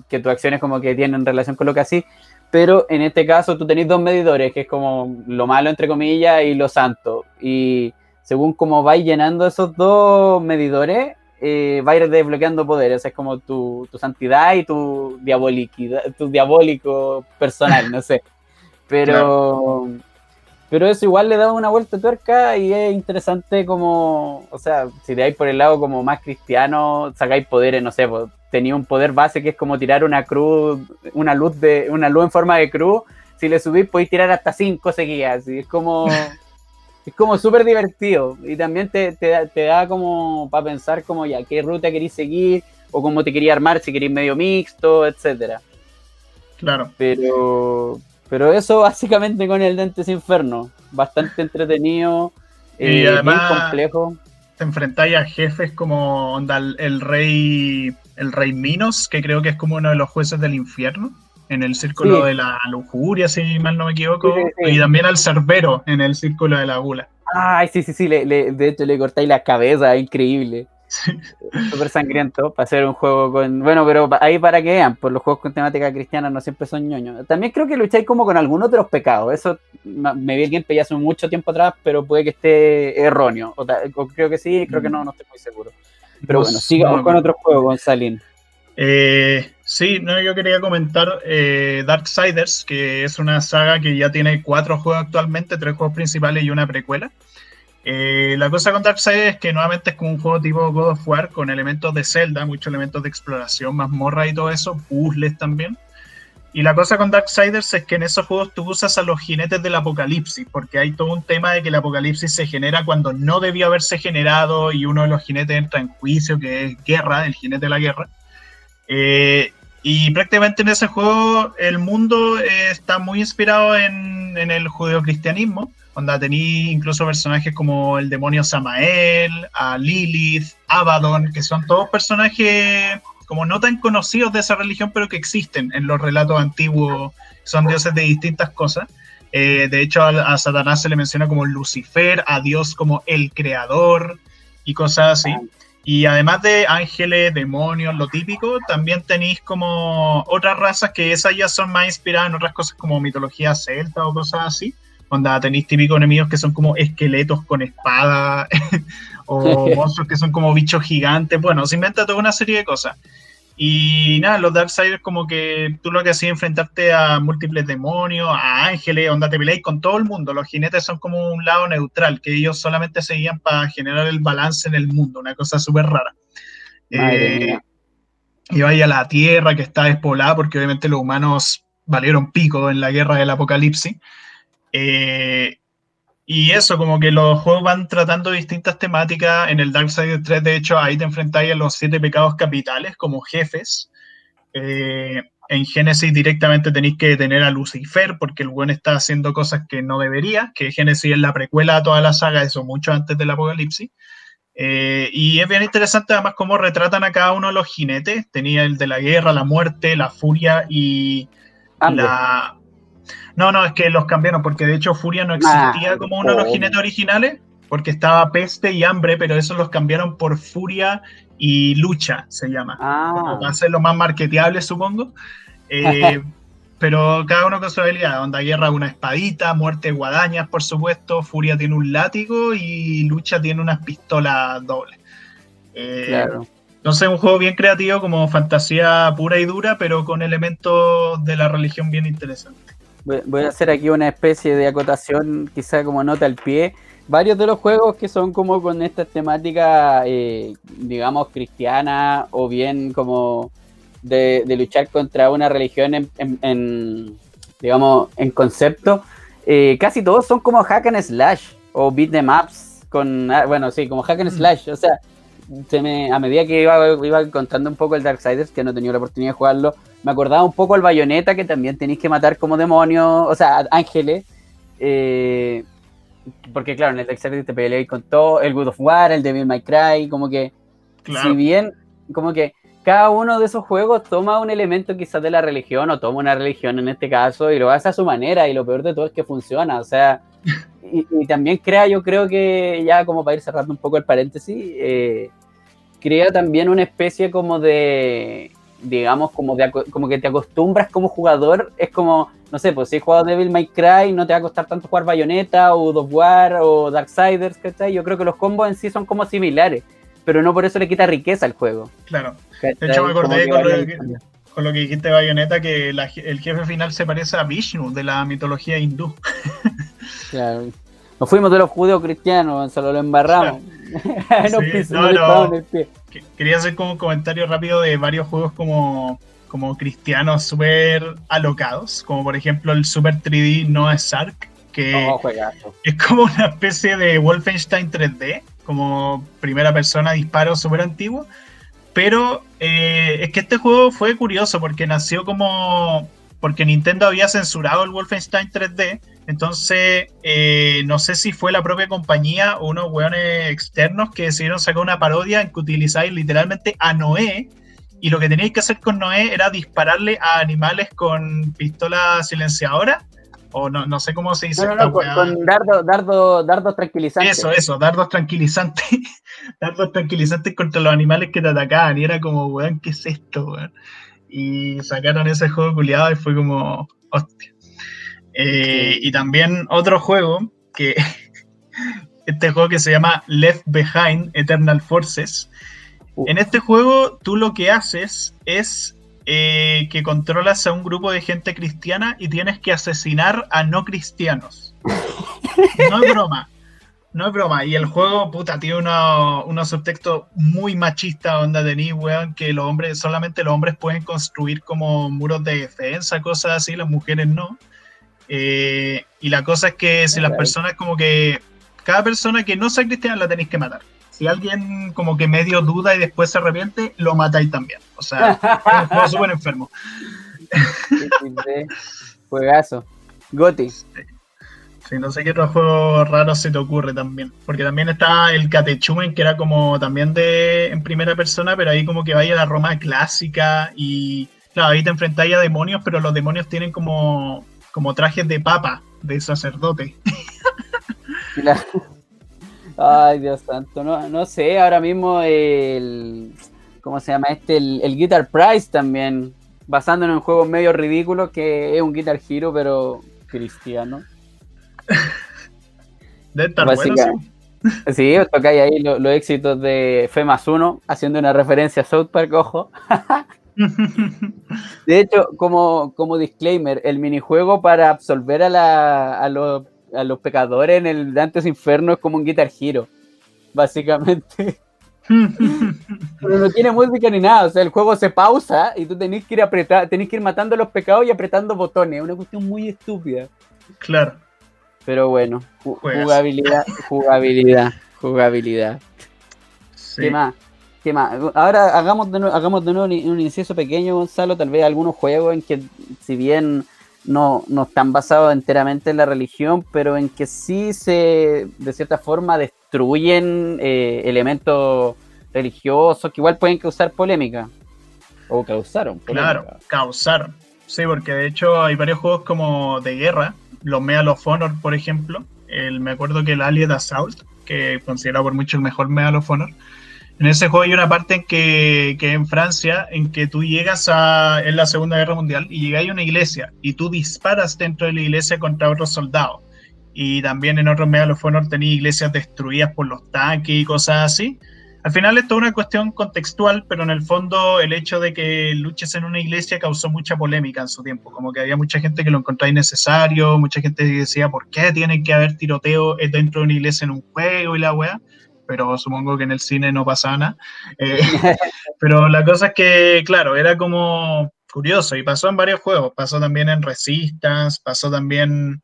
que tus acciones como que tienen relación con lo que así, pero en este caso tú tenés dos medidores, que es como lo malo entre comillas y lo santo, y según como vais llenando esos dos medidores, eh, va a ir desbloqueando poderes, es como tu, tu santidad y tu, tu diabólico personal, no sé. Pero... Pero eso igual le da una vuelta de tuerca y es interesante como, o sea, si de ahí por el lado como más cristiano, sacáis poderes, no sé, pues, tenía un poder base que es como tirar una cruz, una luz de, una luz en forma de cruz, si le subís podéis tirar hasta cinco seguidas, y es como, es como súper divertido, y también te, te, da como para pensar como ya, qué ruta queréis seguir, o cómo te quería armar, si queréis medio mixto, etcétera. Claro. Pero, pero eso básicamente con el Dentes Inferno. Bastante entretenido. y eh, además, complejo. Te enfrentáis a jefes como el, rey. El rey Minos, que creo que es como uno de los jueces del infierno. En el círculo de la lujuria, si mal no me equivoco. y también al Cerbero en el círculo de la gula. Ay, sí, sí, sí. de hecho, le cortáis la cabeza, increíble. Súper sangriento para hacer un juego con. Bueno, pero ahí para que vean, pues los juegos con temática cristiana no siempre son ñoños. También creo que lucháis como con algunos de los pecados. Eso me vi el gameplay hace mucho tiempo atrás, pero puede que esté erróneo. O, creo que sí, creo que no, no estoy muy seguro. Pero bueno, sigamos con otro juego, Gonzalín. Eh, sí, no, yo quería comentar eh, Darksiders, que es una saga que ya tiene cuatro juegos actualmente, tres juegos principales y una precuela. Eh, la cosa con Darksiders es que nuevamente es como un juego tipo God of War con elementos de Zelda, muchos elementos de exploración, mazmorra y todo eso, puzzles también. Y la cosa con Darksiders es que en esos juegos tú usas a los jinetes del apocalipsis, porque hay todo un tema de que el apocalipsis se genera cuando no debió haberse generado y uno de los jinetes entra en juicio, que es guerra, el jinete de la guerra. Eh, y prácticamente en ese juego el mundo eh, está muy inspirado en, en el judeocristianismo Onda, tení incluso personajes como el demonio Samael, a Lilith, Abaddon, que son todos personajes como no tan conocidos de esa religión, pero que existen en los relatos antiguos, son dioses de distintas cosas. Eh, de hecho, a, Satanás se le menciona como Lucifer, a Dios como el creador y cosas así. Y además de ángeles, demonios, lo típico, también tenéis como otras razas que esas ya son más inspiradas en otras cosas como mitología celta o cosas así. Onda, tenéis típicos enemigos que son como esqueletos con espada, o monstruos que son como bichos gigantes. Bueno, se inventa toda una serie de cosas. Y nada, los Darksiders como que tú lo que hacías es enfrentarte a múltiples demonios, a ángeles, onda te peleáis con todo el mundo. Los jinetes son como un lado neutral, que ellos solamente seguían para generar el balance en el mundo, una cosa súper rara. Eh, y vaya a la tierra que está despoblada porque obviamente los humanos valieron pico en la guerra del apocalipsis. Eh, y eso, como que los juegos van tratando distintas temáticas. En el Darksiders 3, de hecho, ahí te enfrentáis a los siete pecados capitales como jefes. Eh, en Génesis directamente tenéis que detener a Lucifer porque el buen está haciendo cosas que no debería, que Génesis es la precuela a toda la saga, eso mucho antes del apocalipsis. Eh, y es bien interesante además cómo retratan a cada uno de los jinetes. Tenía el de la guerra, la muerte, la furia y la no, no, es que los cambiaron, porque de hecho Furia no existía ah, como uno de los jinetes originales, porque estaba Peste y Hambre, pero eso los cambiaron por Furia y Lucha, se llama. Ah. Va a ser lo más marketeable, supongo. Eh, pero cada uno con su habilidad. Onda Guerra una espadita, Muerte guadañas, por supuesto. Furia tiene un látigo y Lucha tiene unas pistolas dobles. Eh, claro. Entonces, un juego bien creativo, como fantasía pura y dura, pero con elementos de la religión bien interesantes. Voy a hacer aquí una especie de acotación, quizá como nota al pie. Varios de los juegos que son como con esta temática, eh, digamos, cristiana o bien como de, luchar contra una religión en, digamos, en concepto, eh, casi todos son como hack and slash o beat them ups con, ah, bueno, sí, como hack and mm. slash. O sea, se me, a medida que iba, iba contando un poco el Darksiders, que no he tenido la oportunidad de jugarlo, me acordaba un poco el Bayonetta, que también tenéis que matar como demonios, o sea, ángeles. Eh, porque claro, en el Darksiders te peleáis con todo, el God of War, el Devil May Cry, como que, si bien, como que cada uno de esos juegos toma un elemento quizás de la religión, o toma una religión en este caso, y lo hace a su manera, y lo peor de todo es que funciona, o sea, y, también crea, yo creo que ya como para ir cerrando un poco el paréntesis, eh, crea también una especie como de, digamos, como, de, como que te acostumbras como jugador, es como, no sé, pues si has jugado Devil May Cry, no te va a costar tanto jugar Bayonetta o God War o Darksiders, ¿cachai? Yo creo que los combos en sí son como similares, pero no por eso le quita riqueza al juego. Claro. De hecho, me acordé con lo, que, dijiste Bayonetta que el jefe final se parece a Vishnu de la mitología hindú. claro. Nos fuimos de los judíos cristianos, solo lo embarramos. Quería hacer como un comentario rápido de varios juegos como, como cristianos súper alocados, como por ejemplo el Super 3D Noah's Ark, que es como una especie de Wolfenstein 3D, como primera persona disparo súper antiguo. Pero eh, es que este juego fue curioso porque nació como. Porque Nintendo había censurado el Wolfenstein 3D entonces, eh, no sé si fue la propia compañía o unos weones externos que decidieron sacar una parodia en que utilizáis literalmente a Noé. Y lo que teníais que hacer con Noé era dispararle a animales con pistola silenciadora. O no, no sé cómo se dice. No, no, con, dardo, dardos tranquilizantes. Eso, eso, dardos tranquilizantes. dardos tranquilizantes contra los animales que te atacaban. Y era como, weón, ¿qué es esto, weón? Y sacaron ese juego culiado y fue como, hostia. Eh, y también otro juego que este juego que se llama Left Behind Eternal Forces. En este juego tú lo que haces es eh, que controlas a un grupo de gente cristiana y tienes que asesinar a no cristianos. No es broma. No es broma. Y el juego, puta, tiene unos subtextos muy machistas, onda de weón, que los hombres, solamente los hombres pueden construir como muros de defensa, cosas así, las mujeres no. Eh, y la cosa es que si las personas como que, cada persona que no sea cristiana la tenéis que matar. Si alguien como que medio duda y después se arrepiente, lo matáis también. O sea, es un juego súper enfermo. Juegazo. Goti. No sé qué otro juego raro se te ocurre también. Porque también está el Catechumen, que era como también de en primera persona, pero ahí como que vaya a la Roma clásica y claro, ahí te enfrentáis a demonios, pero los demonios tienen como como trajes de papa, de sacerdote. Ay, Dios santo, no, no sé, ahora mismo el... ¿Cómo se llama este? El, Guitar Prize también, basándonos en juegos medio ridículos, que es un Guitar Hero, pero cristiano. De estar bueno, sí. Sí, tocáis ahí los, éxitos de Fe más uno, haciendo una referencia a South Park, ojo. De hecho, como, como disclaimer, el minijuego para absolver a, la, a, los, a los pecadores en el Dante's Inferno es como un Guitar Hero, básicamente. Pero no tiene música ni nada, o sea, el juego se pausa y tú tenés que ir apretar, tenés que ir matando a los pecados y apretando botones, una cuestión muy estúpida. Claro. Pero bueno, jugabilidad, jugabilidad, jugabilidad. ¿Qué más? ¿Qué más? Ahora hagamos de nuevo, hagamos de nuevo un, inciso pequeño, Gonzalo, tal vez algunos juegos en que, si bien no, no están basados enteramente en la religión, pero en que sí se, de cierta forma, destruyen eh, elementos religiosos que igual pueden causar polémica. O causaron. Polémica. Claro, causaron. Sí, porque de hecho hay varios juegos como de guerra, los Medal of Honor, por ejemplo. El, me acuerdo que el Allied Assault, que considerado por mucho el mejor Medal of Honor, en ese juego hay una parte en que, que, en Francia, en que tú llegas a en la Segunda Guerra Mundial y llegas a una iglesia y tú disparas dentro de la iglesia contra otros soldados. Y también en otros Medal of Honor tenía iglesias destruidas por los tanques y cosas así. Al final es una cuestión contextual, pero en el fondo el hecho de que luches en una iglesia causó mucha polémica en su tiempo, como que había mucha gente que lo encontraba innecesario, mucha gente que decía, ¿por qué tiene que haber tiroteo dentro de una iglesia en un juego y la weá? Pero supongo que en el cine no pasa nada. Eh, pero la cosa es que, claro, era como curioso y pasó en varios juegos, pasó también en Resistance, pasó también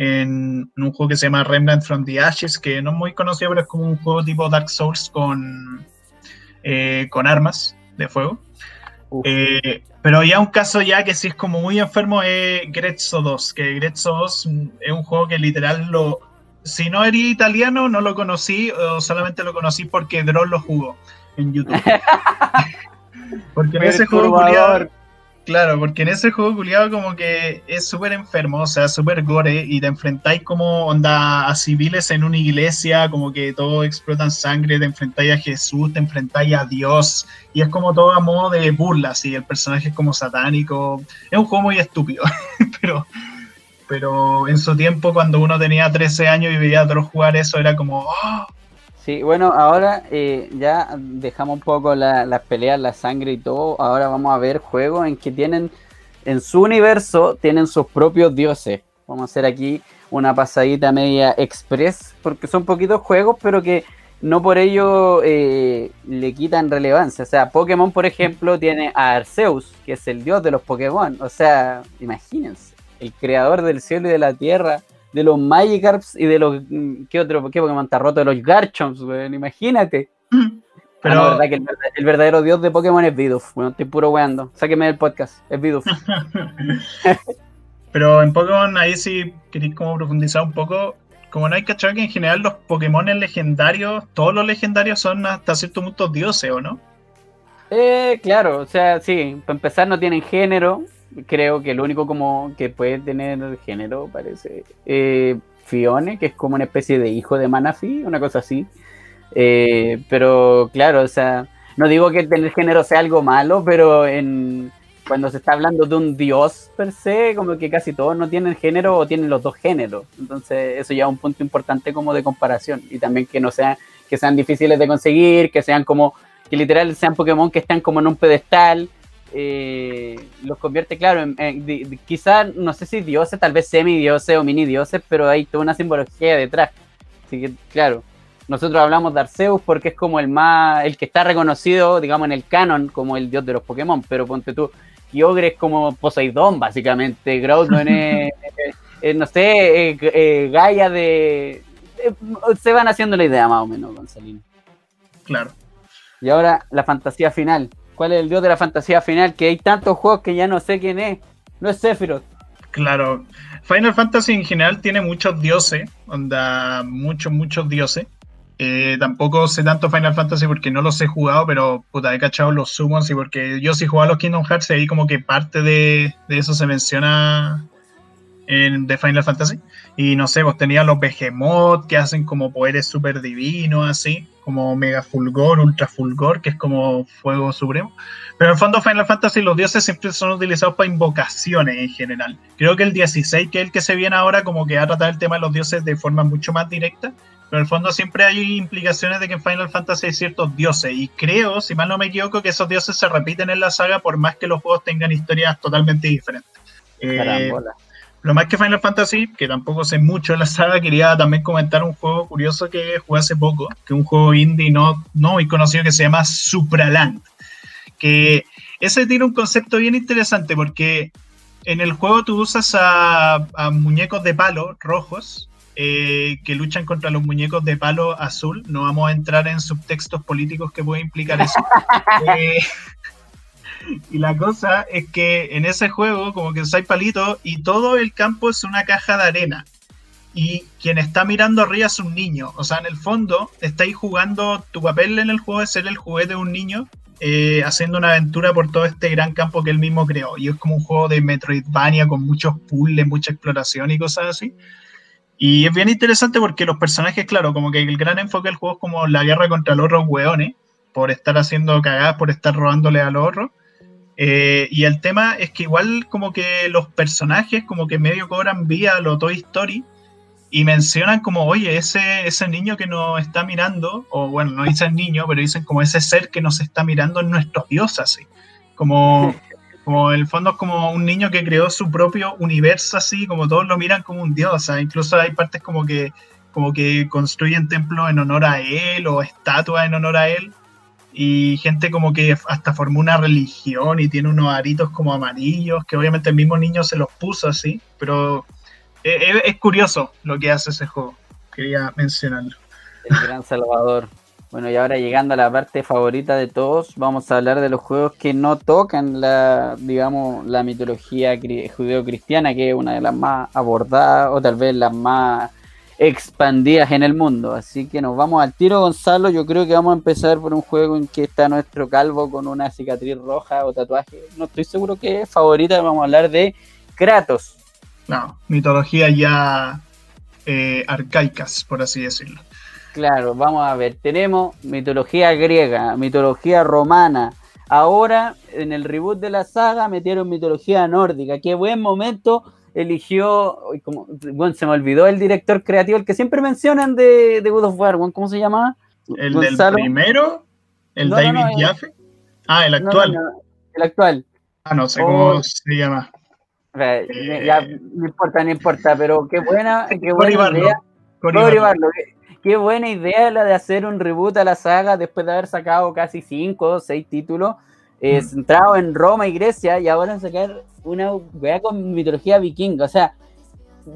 en, un juego que se llama Remnant from the Ashes, que no es muy conocido, pero es como un juego tipo Dark Souls con, eh, con armas de fuego. Eh, pero ya un caso ya que sí es como muy enfermo es Grezzo 2, que Grezzo 2 es un juego que literal lo... Si no eres italiano, no lo conocí, o solamente lo conocí porque Droll lo jugó en YouTube. porque en ese juego Claro, porque en ese juego culiado como que es súper enfermo, o sea, súper gore, y te enfrentáis como onda a civiles en una iglesia, como que todo explota en sangre, te enfrentáis a Jesús, te enfrentáis a Dios, y es como todo a modo de burla, y el personaje es como satánico. Es un juego muy estúpido, pero, pero en su tiempo, cuando uno tenía 13 años y veía a otros jugar eso, era como, oh, Sí, bueno, ahora eh, ya dejamos un poco las peleas, la sangre y todo. Ahora vamos a ver juegos en que tienen, en su universo, tienen sus propios dioses. Vamos a hacer aquí una pasadita media express, porque son poquitos juegos, pero que no por ello eh, le quitan relevancia. O sea, Pokémon, por ejemplo, tiene a Arceus, que es el dios de los Pokémon. O sea, imagínense, el creador del cielo y de la tierra de los Magikarps y de los. Mm, ¿Qué otro? ¿Qué Pokémon está roto? De los Garchomps, weón. Imagínate. Pero la verdad que el, verdadero dios de Pokémon es Bidoof, weón. Estoy puro weando. Sáqueme del podcast. Es Bidoof. Pero en Pokémon, ahí sí queréis como profundizar un poco. Como no hay que que en general los Pokémon legendarios, todos los legendarios son hasta cierto punto dioses, ¿o no? Eh, claro, o sea, sí, para empezar no tienen género, creo que el único como que puede tener género parece eh, Fione, que es como una especie de hijo de Manafi, una cosa así. Eh, pero claro, o sea, no digo que tener género sea algo malo, pero en cuando se está hablando de un dios per se, como que casi todos no tienen género o tienen los dos géneros. Entonces, eso ya es un punto importante como de comparación. Y también que no sean, que sean difíciles de conseguir, que sean como, que literal sean Pokémon que están como en un pedestal eh, los convierte, claro, en, quizás, no sé si dioses, tal vez semidioses o mini dioses, pero hay toda una simbología detrás. Así que, claro, nosotros hablamos de Arceus porque es como el más, el que está reconocido, digamos, en el canon como el dios de los Pokémon, pero ponte tú, Kyogre es como Poseidón, básicamente, Groudon es, no sé, eh, Gaia de... se van haciendo la idea más o menos, Gonzalino. Claro. Y ahora la fantasía final cuál es el dios de la fantasía final, que hay tantos juegos que ya no sé quién es. No es Sephiroth. Claro. Final Fantasy en general tiene muchos dioses, onda, muchos, muchos dioses. Eh, tampoco sé tanto Final Fantasy porque no los he jugado, pero puta, he cachado los summons y porque yo sí jugaba los Kingdom Hearts y ahí como que parte de, de eso se menciona en, de Final Fantasy. Y no sé, vos tenías los Behemoth que hacen como poderes super divinos, así, como Mega Fulgor, Ultra Fulgor, que es como fuego supremo. Pero en el fondo Final Fantasy los dioses siempre son utilizados para invocaciones en general. Creo que el 16, que es el que se viene ahora, como que va a tratar el tema de los dioses de forma mucho más directa. Pero en el fondo siempre hay implicaciones de que en Final Fantasy hay ciertos dioses. Y creo, si mal no me equivoco, que esos dioses se repiten en la saga por más que los juegos tengan historias totalmente diferentes. Eh, lo más que Final Fantasy, que tampoco sé mucho de la saga, quería también comentar un juego curioso que jugué hace poco, que es un juego indie no, no muy conocido que se llama Supraland. Que ese tiene un concepto bien interesante porque en el juego tú usas a, muñecos de palo rojos eh, que luchan contra los muñecos de palo azul. No vamos a entrar en subtextos políticos que puede implicar eso. eh, y la cosa es que en ese juego, como que hay palitos y todo el campo es una caja de arena. Y quien está mirando arriba es un niño. O sea, en el fondo, estáis jugando. Tu papel en el juego es ser el juguete de un niño eh, haciendo una aventura por todo este gran campo que él mismo creó. Y es como un juego de Metroidvania con muchos puzzles, mucha exploración y cosas así. Y es bien interesante porque los personajes, claro, como que el gran enfoque del juego es como la guerra contra los otros hueones, por estar haciendo cagadas, por estar robándole a los. Eh, y el tema es que igual como que los personajes como que medio cobran vía a lo Toy Story y mencionan como, oye, ese, ese niño que nos está mirando, o bueno, no dicen niño, pero dicen como ese ser que nos está mirando en nuestros dioses, así. Como, como el fondo es como un niño que creó su propio universo, así, como todos lo miran como un dios, o sea, incluso hay partes como que, como que construyen templos en honor a él o estatuas en honor a él. Y gente como que hasta formó una religión y tiene unos aritos como amarillos, que obviamente el mismo niño se los puso así, pero es, curioso lo que hace ese juego. Quería mencionarlo. El gran Salvador. Bueno, y ahora llegando a la parte favorita de todos, vamos a hablar de los juegos que no tocan la, digamos, la mitología judeo-cristiana, que es una de las más abordadas o tal vez las más expandidas en el mundo. Así que nos vamos al tiro, Gonzalo. Yo creo que vamos a empezar por un juego en que está nuestro calvo con una cicatriz roja o tatuaje. No estoy seguro que es favorita. Vamos a hablar de Kratos. No, mitología ya eh, arcaicas, por así decirlo. Claro, vamos a ver. Tenemos mitología griega, mitología romana. Ahora, en el reboot de la saga, metieron mitología nórdica. Qué buen momento eligió. Como, bueno, se me olvidó el director creativo, el que siempre mencionan de, de God of War. ¿Cómo se llama? ¿El del primero? ¿El David Jaffe? Ah, el actual. el actual. Ah, no sé cómo oh. se llama. Eh, ya, no importa, no importa, pero qué buena, qué buena idea. Qué, buena idea la de hacer un reboot a la saga después de haber sacado casi cinco o seis títulos eh, centrados en Roma y Grecia y ahora sacar una wea con mitología vikinga. O sea,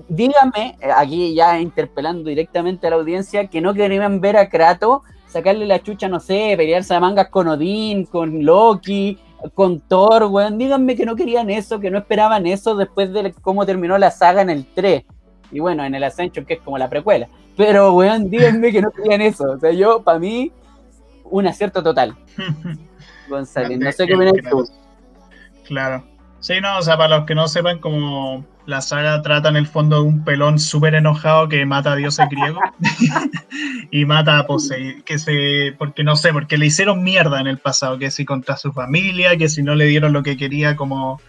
díganme, eh, aquí ya interpelando directamente a la audiencia, que no querían ver a Kratos sacarle la chucha, no sé, pelearse a mangas con Odín, con Loki, con Thor, weón. Díganme que no querían eso, que no esperaban eso después de cómo terminó la saga en el 3. Y bueno, en el Ascension, que es como la precuela. Pero, weón, díganme que no querían eso. O sea, yo, para mí, un acierto total. González, no sé qué opinas tú. Claro. Sí, no, o sea, para los que no sepan, como la saga trata en el fondo de un pelón súper enojado que mata a dioses griegos y mata a Poseidón, que se, porque no sé, porque le hicieron mierda en el pasado, que si contra su familia, que si no le dieron lo que quería como,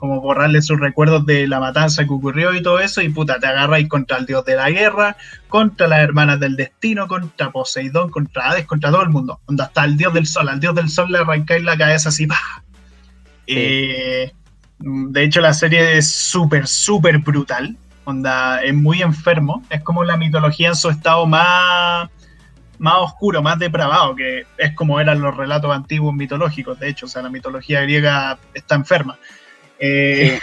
como borrarle sus recuerdos de la matanza que ocurrió y todo eso, y puta, te agarras contra el dios de la guerra, contra las hermanas del destino, contra Poseidón, contra Hades, contra todo el mundo, donde hasta el dios del sol, al dios del sol le arrancáis la cabeza así, ¡pah! Eh, de hecho, la serie es súper, súper brutal. Onda, es muy enfermo. Es como la mitología en su estado más, más oscuro, más depravado, que es como eran los relatos antiguos mitológicos. De hecho, o sea, la mitología griega está enferma. Eh,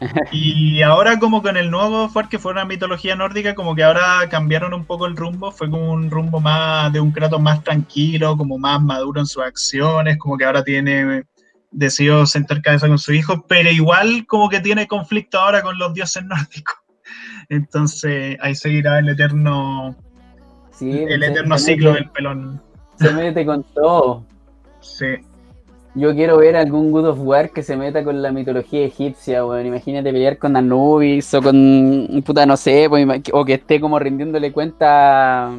y ahora como con el nuevo fue que fue una mitología nórdica, como que ahora cambiaron un poco el rumbo, fue como un rumbo más de un Kratos más tranquilo, como más maduro en sus acciones, como que ahora tiene decidió sentar cabeza con su hijo, pero igual como que tiene conflicto ahora con los dioses nórdicos. Entonces ahí seguirá el eterno, el eterno ciclo del pelón. Se mete con todo. Sí. Yo quiero ver algún God of War que se meta con la mitología egipcia, weón. Imagínate pelear con Anubis o con, puta, no sé, pues, o que esté como rindiéndole cuenta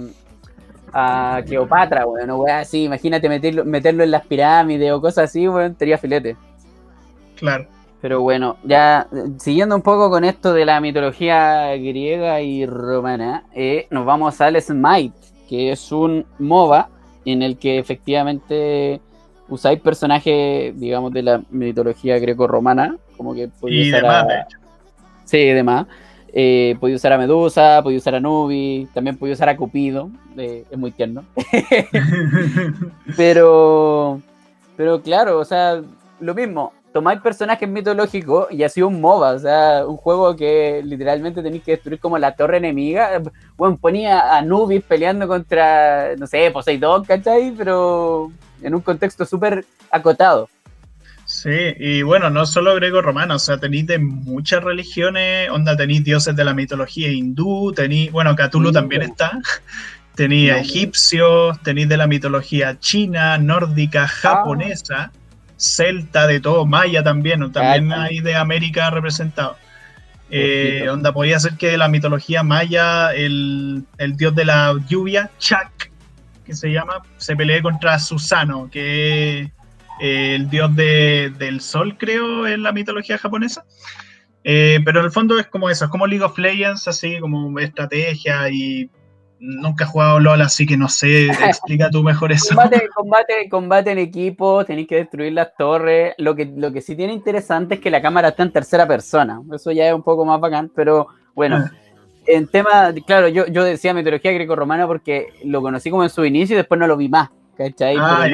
a Cleopatra, weón, bueno, así, imagínate meterlo, meterlo en las pirámides o cosas así, weón, sería filete. Claro. Pero bueno, ya siguiendo un poco con esto de la mitología griega y romana, eh, nos vamos al Smite, que es un MOBA en el que efectivamente usáis personajes, digamos, de la mitología greco-romana, como que y demás, de hecho. Sí, demás. Eh, podía usar a Medusa, podía usar a Nubi, también podía usar a Cupido, eh, es muy tierno. pero, pero claro, o sea, lo mismo, tomáis personajes mitológicos y así un MOBA, o sea, un juego que literalmente tenéis que destruir como la torre enemiga. Bueno, ponía a Nubis peleando contra, no sé, Poseidón, ¿cachai? Pero en un contexto súper acotado. Sí, y bueno, no solo greco-romano, o sea, tenéis de muchas religiones, onda, tenéis dioses de la mitología hindú, tenéis, bueno, Cthulhu también está, tenéis egipcios, tenéis de la mitología china, nórdica, japonesa, celta, de todo, maya también, también hay de América representado. Eh, onda, podía ser que de la mitología maya, el, el dios de la lluvia, Chak, que se llama, se pelee contra Susano, que el dios del sol, creo, en la mitología japonesa. Eh, pero en el fondo es como eso, es como League of Legends, así como estrategia y nunca he jugado LOL, así que no sé, explica tú mejor eso. Combate, combate, combate en equipo, tenéis que destruir las torres. Lo que, lo que sí tiene interesante es que la cámara está en tercera persona. Eso ya es un poco más bacán, pero bueno. Ah. En tema, claro, yo, yo decía mitología greco-romana porque lo conocí como en su inicio y después no lo vi más, ¿cachai? Ah,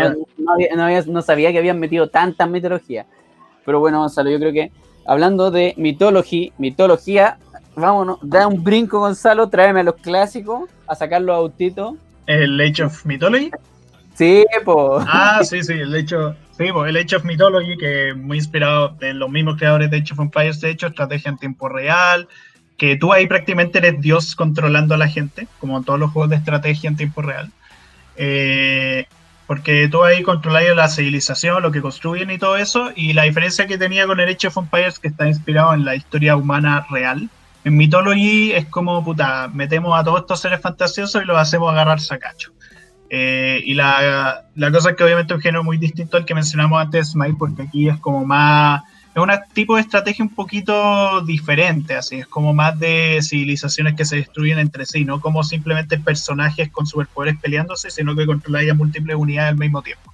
no, no, sabía que habían metido tanta mitología. Pero bueno, Gonzalo, yo creo que hablando de mitología, mitología, vámonos, da un brinco, Gonzalo, tráeme a los clásicos, a sacar los autitos. ¿El Age of Mythology? Sí, pues. Ah, sí, sí, el hecho, sí, el Age of Mythology, que muy inspirado en los mismos creadores de Age of Empires, de hecho, estrategia en tiempo real, que tú ahí prácticamente eres Dios controlando a la gente, como en todos los juegos de estrategia en tiempo real. Eh, porque tú ahí controlas la civilización, lo que construyen y todo eso, y la diferencia que tenía con el Age of Empires, que está inspirado en la historia humana real, en Mythology es como, puta, metemos a todos estos seres fantasiosos y los hacemos agarrar sacacho. Eh, y la, cosa es que obviamente es un género muy distinto al que mencionamos antes, Smite, porque aquí es como más, es un tipo de estrategia un poquito diferente, así, es como más de civilizaciones que se destruyen entre sí, no como simplemente personajes con superpoderes peleándose, sino que controláis a múltiples unidades al mismo tiempo.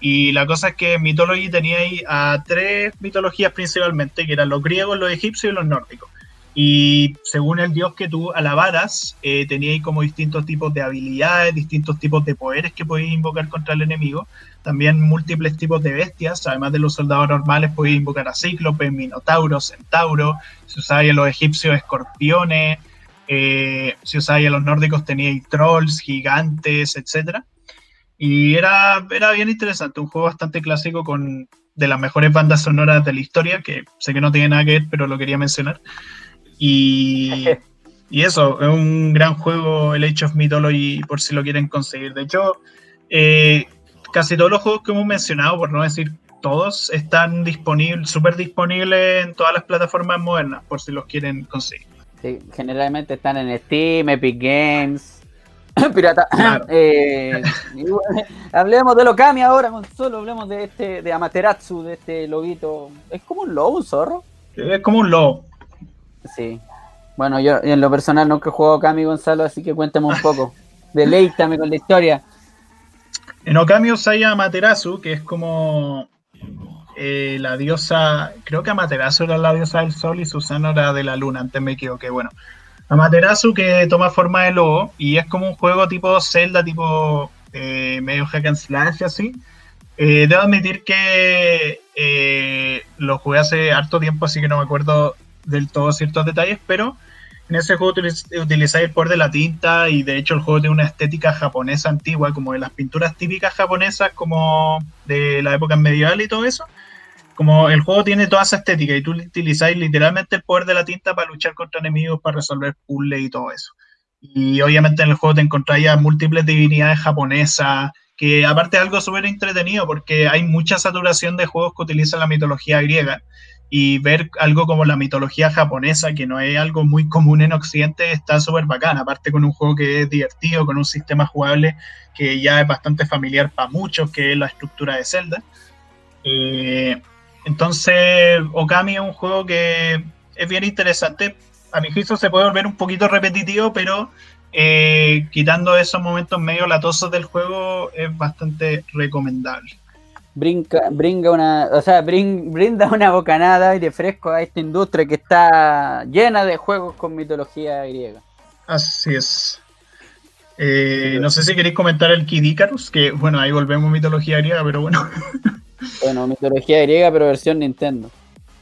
Y la cosa es que en Mythology teníais a tres mitologías principalmente, que eran los griegos, los egipcios y los nórdicos. Y según el dios que tú alabaras, eh, teníais como distintos tipos de habilidades, distintos tipos de poderes que podías invocar contra el enemigo. También múltiples tipos de bestias, además de los soldados normales, podías invocar a cíclopes, minotauros, centauro. Si usáis a los egipcios, escorpiones. Eh, si usáis a los nórdicos, teníais trolls, gigantes, etc. Y era, era bien interesante, un juego bastante clásico con de las mejores bandas sonoras de la historia, que sé que no tiene nada que ver, pero lo quería mencionar. Y, eso, es un gran juego el Age of Mythology por si lo quieren conseguir. De hecho, eh, casi todos los juegos que hemos mencionado, por no decir todos, están disponibles, súper disponibles en todas las plataformas modernas, por si los quieren conseguir. Sí, generalmente están en Steam, Epic Games, Pirata. Eh, hablemos de Lokami ahora, solo hablemos de este, de Amaterasu, de este lobito. ¿Es como un lobo, un zorro? Es como un lobo. Sí. Bueno, yo en lo personal nunca he jugado Okami Gonzalo, así que cuéntame un poco. Deleítame con la historia. En Okami usai Amaterasu, que es como eh, la diosa, creo que Amaterasu era la diosa del sol y Susano era de la luna, antes me equivoqué. Bueno, Amaterasu que toma forma de lobo y es como un juego tipo Zelda, tipo eh, medio hack and slash así. Eh, debo admitir que lo jugué hace harto tiempo, así que no me acuerdo del todo ciertos detalles, pero en ese juego utilizáis el poder de la tinta y de hecho el juego tiene una estética japonesa antigua, como de las pinturas típicas japonesas, como de la época medieval y todo eso. Como el juego tiene toda esa estética y tú utilizáis literalmente el poder de la tinta para luchar contra enemigos, para resolver puzzles y todo eso. Y obviamente en el juego te encontráis a múltiples divinidades japonesas, que aparte es algo súper entretenido porque hay mucha saturación de juegos que utilizan la mitología griega y ver algo como la mitología japonesa, que no es algo muy común en Occidente, está súper bacán. Aparte con un juego que es divertido, con un sistema jugable que ya es bastante familiar para muchos, que es la estructura de Zelda. Eh, entonces, Okami es un juego que es bien interesante. A mi juicio se puede volver un poquito repetitivo, pero eh, quitando esos momentos medio latosos del juego, es bastante recomendable brinca, brinda una, o sea, brinda una bocanada de fresco a esta industria que está llena de juegos con mitología griega. Así es. Eh, no sé si queréis comentar el Kid Icarus, que bueno, ahí volvemos a mitología griega, pero bueno. bueno, mitología griega, pero versión Nintendo.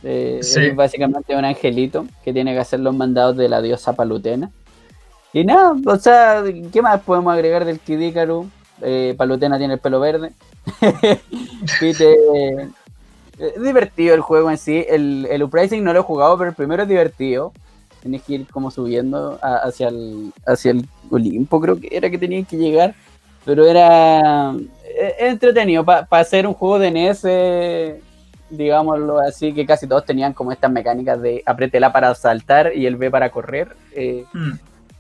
Eh, es básicamente un angelito que tiene que hacer los mandados de la diosa Palutena. Y nada, o sea, ¿qué más podemos agregar del Kid Icarus? Eh, Palutena tiene el pelo verde. es divertido el juego en sí. El, el Uprising no lo he jugado, pero el primero es divertido. Tienes que ir como subiendo hacia, el, hacia el Olimpo, creo que era que tenían que llegar. Pero era e, entretenido. Para hacer un juego de NES, eh, digámoslo así, que casi todos tenían como estas mecánicas de apretela para saltar y el B para correr. Eh, hmm.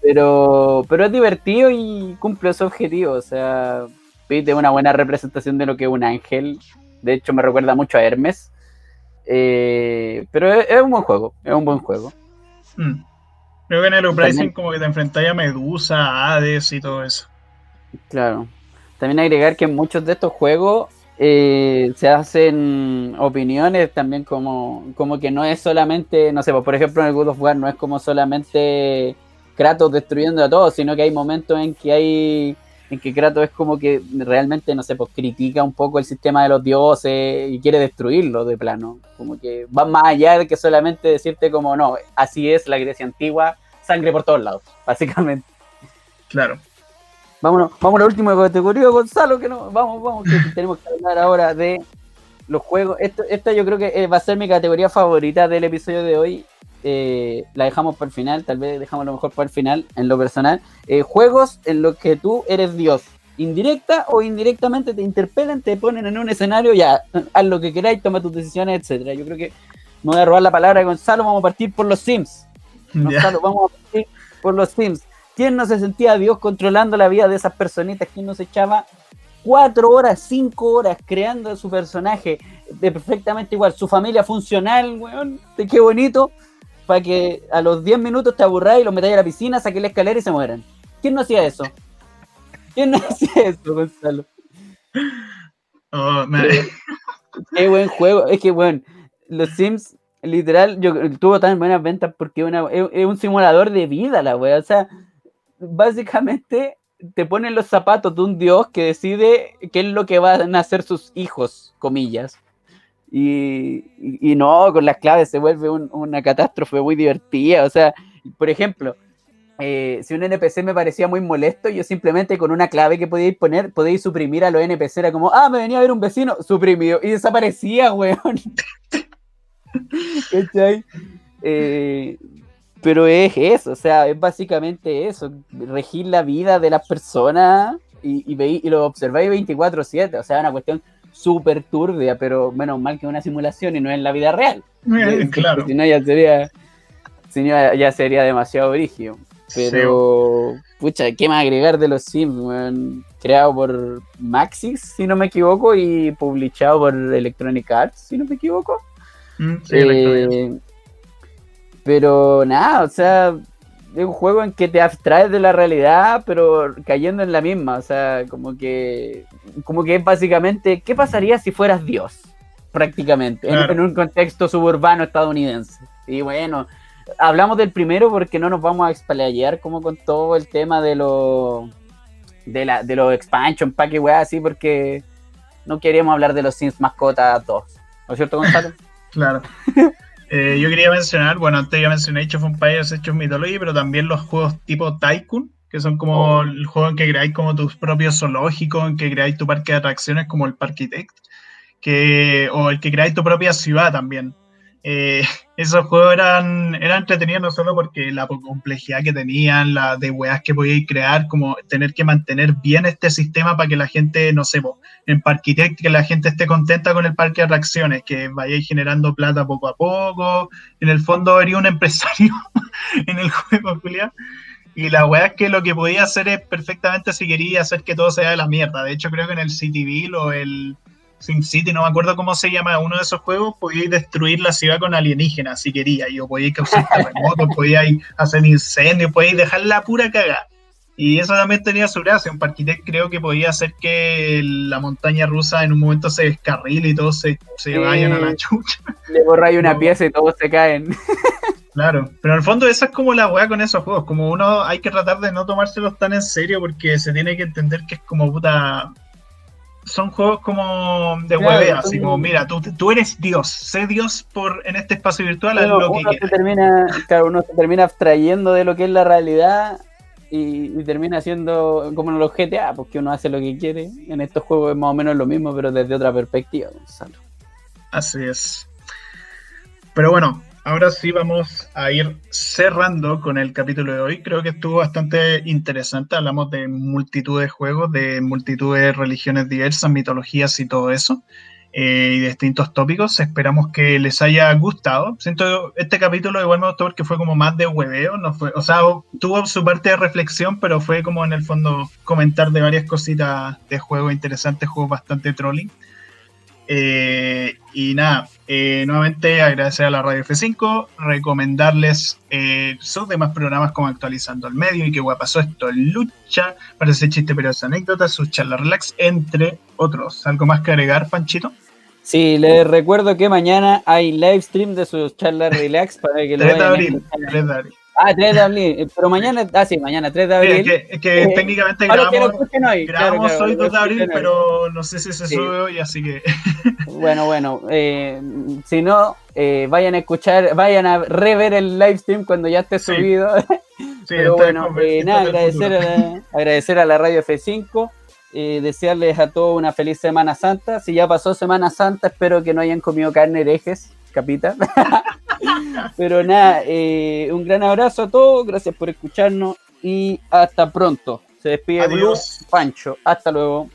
Pero, pero es divertido y cumple su objetivo. O sea, Pete una buena representación de lo que es un ángel. De hecho, me recuerda mucho a Hermes. Eh, pero es, un buen juego, es un buen juego. Mm. Creo que en el Uprising como que te enfrentáis a Medusa, a Hades y todo eso. Claro. También agregar que en muchos de estos juegos eh, se hacen opiniones también como, como que no es solamente, no sé, pues, por ejemplo en el God of War no es como solamente Kratos destruyendo a todos, sino que hay momentos en que hay en que Kratos es como que realmente, no sé, pues critica un poco el sistema de los dioses y quiere destruirlo de plano. Como que va más allá de que solamente decirte como, no, así es la Grecia antigua, sangre por todos lados, básicamente. Claro. Vámonos, vamos a la última categoría, Gonzalo, que no, vamos, vamos, que tenemos que hablar ahora de los juegos. esta yo creo que eh, va a ser mi categoría favorita del episodio de hoy. Eh, la dejamos para el final, tal vez dejamos lo mejor para el final, en lo personal. Eh, juegos en los que tú eres Dios. Indirecta o indirectamente te interpelan, te ponen en un escenario, ya, haz lo que queráis, toma tus decisiones, etcétera. Yo creo que me voy a robar la palabra de Gonzalo, vamos a partir por los Sims. Gonzalo, vamos a partir por los Sims. ¿Quién no se sentía Dios controlando la vida de esas personitas? ¿Quién no se echaba cuatro horas, cinco horas creando su personaje de perfectamente igual? Su familia funcional, weón, de qué bonito, para que a los 10 minutos te aburráis y los metáis a la piscina, saqué la escalera y se mueran. ¿Quién no hacía eso? ¿Quién no hacía eso, Gonzalo? Oh, qué buen juego. Es que, bueno, los Sims, literal, yo tuvo tan buenas ventas porque es, un simulador de vida, la wea. O sea, básicamente te ponen los zapatos de un dios que decide qué es lo que van a hacer sus hijos, comillas. Y, no, con las claves se vuelve una catástrofe muy divertida. O sea, por ejemplo, eh, si un NPC me parecía muy molesto, yo simplemente con una clave que podíais poner, podíais suprimir a los NPC. Era como, ah, me venía a ver un vecino, suprimido. Y desaparecía, weón. Eh, pero es eso, o sea, es básicamente eso, regir la vida de las personas y, y, lo observáis 24/7, o sea, una cuestión súper turbia, pero menos mal que es una simulación y no es la vida real. Eh, claro. Si no, ya sería, si no, ya sería demasiado brígido. Pero, pucha, ¿qué más agregar de los Sims? creado por Maxis, si no me equivoco, y publicado por Electronic Arts, si no me equivoco. Mm, sí, eh, pero nada, o sea, es un juego en que te abstraes de la realidad, pero cayendo en la misma. O sea, como que, como que es básicamente, ¿qué pasaría si fueras Dios? Prácticamente, en, un contexto suburbano estadounidense. Y bueno, hablamos del primero porque no nos vamos a explayar como con todo el tema de los de, la, de los expansion pack y weá así, porque no queríamos hablar de los Sims Mascotas 2. ¿No es cierto, Gonzalo? claro. Eh, yo quería mencionar, bueno, antes ya mencioné Age of Empires, Age of Mythology, pero también los juegos tipo Tycoon, que son como oh. el juego en que creáis como tus propios zoológicos, en que creáis tu parque de atracciones como el Parkitect, que, o el que creáis tu propia ciudad también. Eh, esos juegos eran, eran entretenidos no solo porque la complejidad que tenían, la de weas que podíais crear, como tener que mantener bien este sistema para que la gente, no sé, en Parkitect, que la gente esté contenta con el parque de atracciones, que vayáis generando plata poco a poco. En el fondo, sería un empresario en el juego, Julia. Y la wea es que lo que podía hacer es perfectamente si quería hacer que todo sea de la mierda. De hecho, creo que en el Cityville o el SimCity, no me acuerdo cómo se llama uno de esos juegos, podíais destruir la ciudad con alienígenas si quería, y o podíais causar terremotos, podíais hacer incendios, podíais dejar la pura caga. Y eso también tenía su gracia. Un parquitect creo que podía hacer que la montaña rusa en un momento se descarrile y todos se, se vayan a la chucha. Le borráis una pieza y todos se caen. Claro, pero en el fondo esa es como la weá con esos juegos. Como uno hay que tratar de no tomárselos tan en serio porque se tiene que entender que es como puta son juegos como de web, así como, mira, tú, tú eres Dios, sé Dios por en este espacio virtual, lo que uno se termina, claro, uno se termina abstrayendo de lo que es la realidad y, termina siendo como en los GTA, porque uno hace lo que quiere. En estos juegos es más o menos lo mismo, pero desde otra perspectiva, Gonzalo. Así es. Pero bueno, ahora sí vamos a ir cerrando con el capítulo de hoy. Creo que estuvo bastante interesante. Hablamos de multitud de juegos, de multitud de religiones diversas, mitologías y todo eso. Eh, y distintos tópicos. Esperamos que les haya gustado. Siento este capítulo igual me gustó porque fue como más de hueveo, no fue, o sea, tuvo su parte de reflexión, pero fue como en el fondo comentar de varias cositas de juegos interesantes, juegos bastante trolling. Eh, y nada, eh, nuevamente agradecer a la Radio F5, recomendarles eh, sus demás programas como Actualizando el Medio y que pasó esto, Lucha, para ese chiste pero esa anécdota, sus charlas relax, entre otros. ¿Algo más que agregar, Panchito? Sí, les recuerdo que mañana hay live stream de sus charlas relax para que lo 3 de abril, 3 de abril. Ah, 3 de abril, eh, pero mañana, ah sí, mañana 3 de abril. es que, eh, técnicamente grabamos, grabamos hoy 2 de abril, pero no sé si se sube hoy, así que... Bueno, bueno, eh, si no, eh, vayan a escuchar, vayan a rever el live stream cuando ya esté subido. pero bueno, eh, nada, agradecer a, la, agradecer a la Radio F5. Eh, desearles a todos una feliz Semana Santa. Si ya pasó Semana Santa, espero que no hayan comido carne herejes, capita. Pero nada, eh, un gran abrazo a todos, gracias por escucharnos y hasta pronto. Se despide Blue, Pancho. Hasta luego.